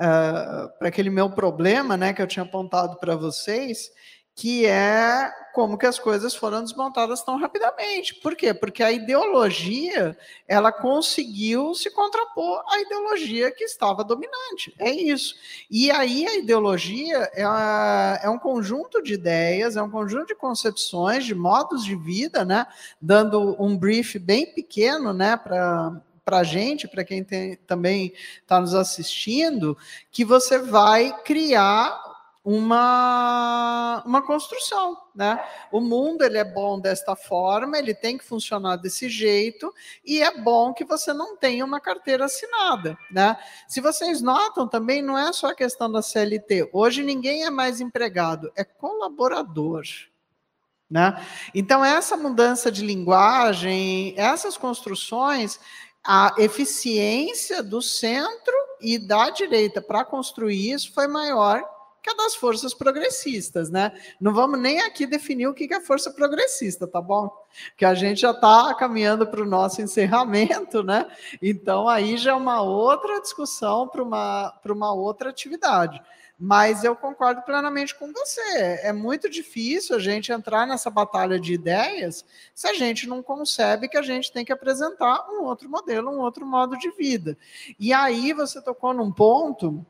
Uh, para aquele meu problema, né, que eu tinha apontado para vocês, que é como que as coisas foram desmontadas tão rapidamente. Por quê? Porque a ideologia, ela conseguiu se contrapor à ideologia que estava dominante. É isso. E aí a ideologia é, é um conjunto de ideias, é um conjunto de concepções, de modos de vida, né? Dando um brief bem pequeno, né, para para a gente, para quem tem, também está nos assistindo, que você vai criar uma, uma construção, né? O mundo ele é bom desta forma, ele tem que funcionar desse jeito e é bom que você não tenha uma carteira assinada, né? Se vocês notam também não é só a questão da CLT. Hoje ninguém é mais empregado, é colaborador. Né? Então, essa mudança de linguagem, essas construções, a eficiência do centro e da direita para construir isso foi maior que a das forças progressistas, né? Não vamos nem aqui definir o que é força progressista, tá bom? Que a gente já está caminhando para o nosso encerramento, né? Então aí já é uma outra discussão para uma, uma outra atividade. Mas eu concordo plenamente com você. É muito difícil a gente entrar nessa batalha de ideias se a gente não concebe que a gente tem que apresentar um outro modelo, um outro modo de vida. E aí você tocou num ponto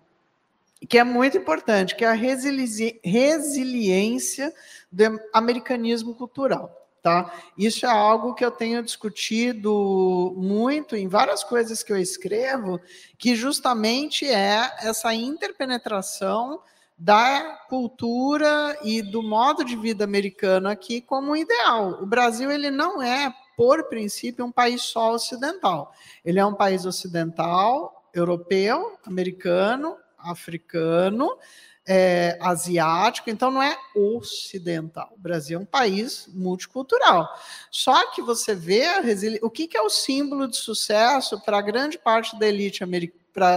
que é muito importante, que é a resili resiliência do americanismo cultural. Tá? Isso é algo que eu tenho discutido muito em várias coisas que eu escrevo, que justamente é essa interpenetração da cultura e do modo de vida americano aqui como ideal. O Brasil ele não é, por princípio, um país só ocidental. Ele é um país ocidental, europeu, americano, africano, é, asiático, então não é ocidental. O Brasil é um país multicultural. Só que você vê resili... o que, que é o símbolo de sucesso para grande parte da elite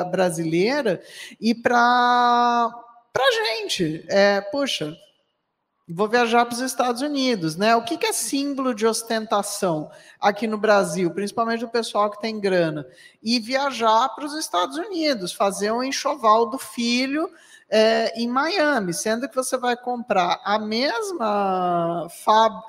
brasileira e para a gente. É, puxa, vou viajar para os Estados Unidos, né? O que, que é símbolo de ostentação aqui no Brasil, principalmente o pessoal que tem grana? E viajar para os Estados Unidos, fazer um enxoval do filho é, em Miami, sendo que você vai comprar a mesma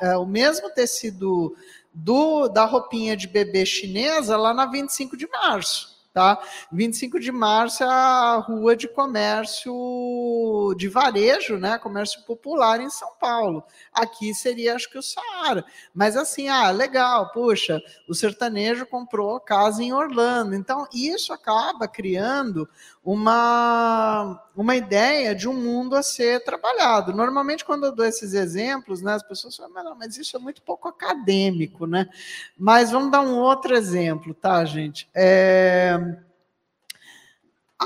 é, o mesmo tecido do, da roupinha de bebê chinesa lá na 25 de março. Tá? 25 de março é a rua de comércio de varejo, né? Comércio popular em São Paulo. Aqui seria, acho que, o Saara. Mas assim, ah, legal, puxa, o sertanejo comprou casa em Orlando. Então, isso acaba criando uma, uma ideia de um mundo a ser trabalhado. Normalmente, quando eu dou esses exemplos, né, as pessoas falam, mas, não, mas isso é muito pouco acadêmico, né? Mas vamos dar um outro exemplo, tá, gente? É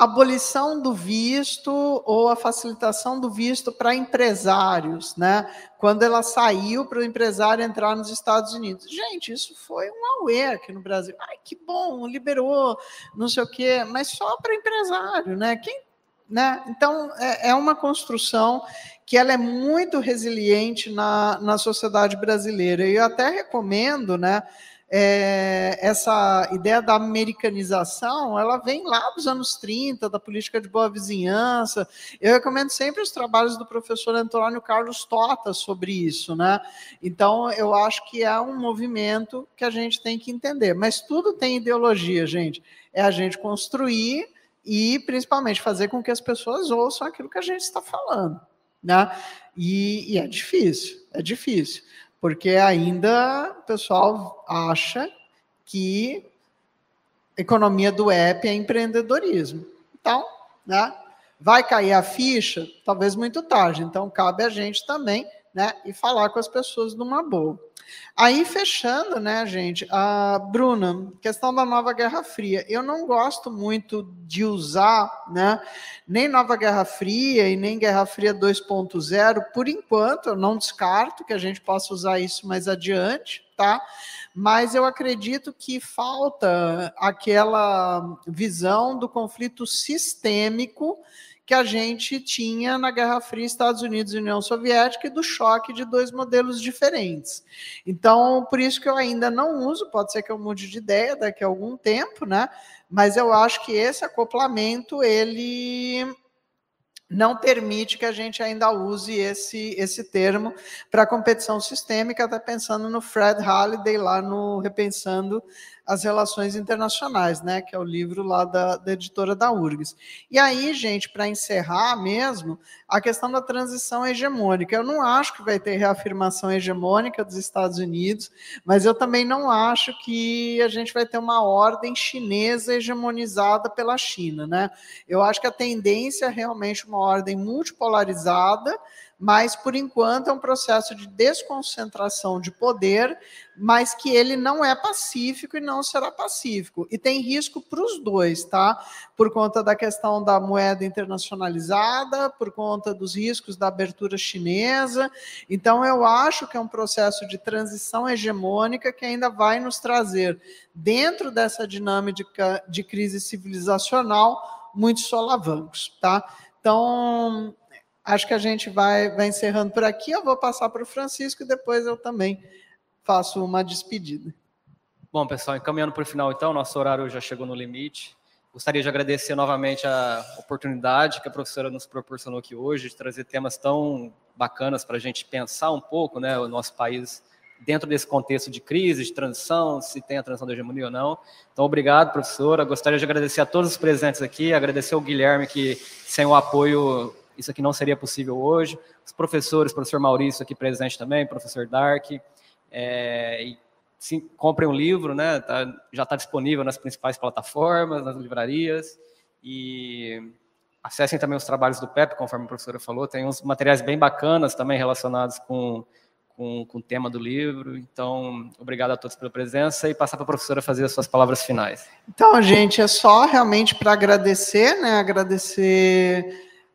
abolição do visto ou a facilitação do visto para empresários, né? Quando ela saiu para o empresário entrar nos Estados Unidos. Gente, isso foi um auê aqui no Brasil. Ai, que bom, liberou, não sei o quê, mas só para empresário, né? Quem, né? Então, é, é uma construção que ela é muito resiliente na, na sociedade brasileira. E eu até recomendo, né? É, essa ideia da americanização, ela vem lá dos anos 30, da política de boa vizinhança. Eu recomendo sempre os trabalhos do professor Antônio Carlos Tota sobre isso, né? Então, eu acho que é um movimento que a gente tem que entender. Mas tudo tem ideologia, gente. É a gente construir e, principalmente, fazer com que as pessoas ouçam aquilo que a gente está falando, né? E, e é difícil, é difícil porque ainda o pessoal acha que economia do app é empreendedorismo. Então, né, vai cair a ficha, talvez muito tarde. Então, cabe a gente também né, e falar com as pessoas numa boa. Aí, fechando, né, gente, a Bruna, questão da nova Guerra Fria. Eu não gosto muito de usar, né, nem nova Guerra Fria e nem Guerra Fria 2.0, por enquanto, eu não descarto que a gente possa usar isso mais adiante, tá? Mas eu acredito que falta aquela visão do conflito sistêmico que a gente tinha na Guerra Fria Estados Unidos e União Soviética e do choque de dois modelos diferentes. Então, por isso que eu ainda não uso, pode ser que eu mude de ideia daqui a algum tempo, né? Mas eu acho que esse acoplamento ele não permite que a gente ainda use esse, esse termo para competição sistêmica, até pensando no Fred Halliday lá no Repensando as Relações Internacionais, né, que é o livro lá da, da editora da URGS. E aí, gente, para encerrar mesmo, a questão da transição hegemônica. Eu não acho que vai ter reafirmação hegemônica dos Estados Unidos, mas eu também não acho que a gente vai ter uma ordem chinesa hegemonizada pela China, né? Eu acho que a tendência é realmente uma ordem multipolarizada, mas por enquanto é um processo de desconcentração de poder, mas que ele não é pacífico e não será pacífico. E tem risco para os dois, tá? Por conta da questão da moeda internacionalizada, por conta dos riscos da abertura chinesa. Então, eu acho que é um processo de transição hegemônica que ainda vai nos trazer, dentro dessa dinâmica de crise civilizacional, muitos solavancos, tá? Então, acho que a gente vai, vai encerrando por aqui. Eu vou passar para o Francisco e depois eu também faço uma despedida. Bom, pessoal, encaminhando para o final, então, nosso horário já chegou no limite. Gostaria de agradecer novamente a oportunidade que a professora nos proporcionou aqui hoje, de trazer temas tão bacanas para a gente pensar um pouco né, o nosso país dentro desse contexto de crise, de transição, se tem a transição da hegemonia ou não. Então, obrigado, professora. Gostaria de agradecer a todos os presentes aqui, agradecer ao Guilherme, que sem o apoio isso aqui não seria possível hoje. Os professores, professor Maurício aqui presente também, professor Dark. É, e, sim, comprem um livro, né? Tá, já está disponível nas principais plataformas, nas livrarias. E acessem também os trabalhos do PEP, conforme a professora falou. Tem uns materiais bem bacanas também relacionados com com, com o tema do livro. Então, obrigado a todos pela presença e passar para a professora fazer as suas palavras finais. Então, gente, é só realmente para agradecer, né? Agradecer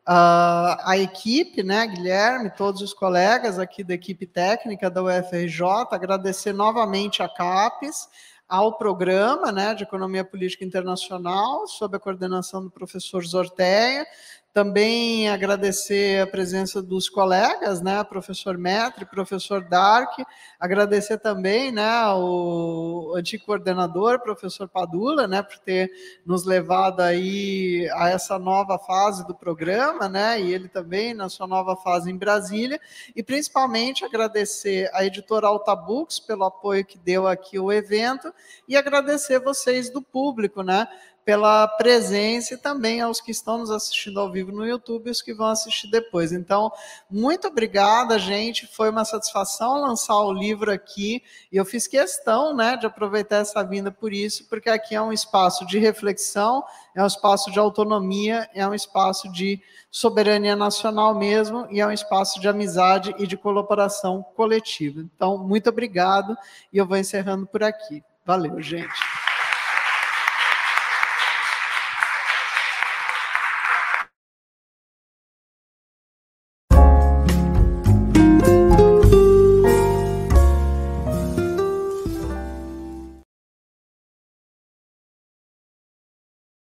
uh, a equipe, né, Guilherme, todos os colegas aqui da equipe técnica da UFRJ, agradecer novamente a CAPES, ao programa né, de Economia Política Internacional, sob a coordenação do professor Zorteia, também agradecer a presença dos colegas, né, professor Metre, professor Dark, agradecer também, né, o antigo coordenador, professor Padula, né, por ter nos levado aí a essa nova fase do programa, né, e ele também na sua nova fase em Brasília, e principalmente agradecer a editora Alta Books pelo apoio que deu aqui ao evento e agradecer vocês do público, né, pela presença e também aos que estão nos assistindo ao vivo no YouTube e os que vão assistir depois. Então, muito obrigada, gente. Foi uma satisfação lançar o livro aqui e eu fiz questão, né, de aproveitar essa vinda por isso, porque aqui é um espaço de reflexão, é um espaço de autonomia, é um espaço de soberania nacional mesmo e é um espaço de amizade e de colaboração coletiva. Então, muito obrigado e eu vou encerrando por aqui. Valeu, gente.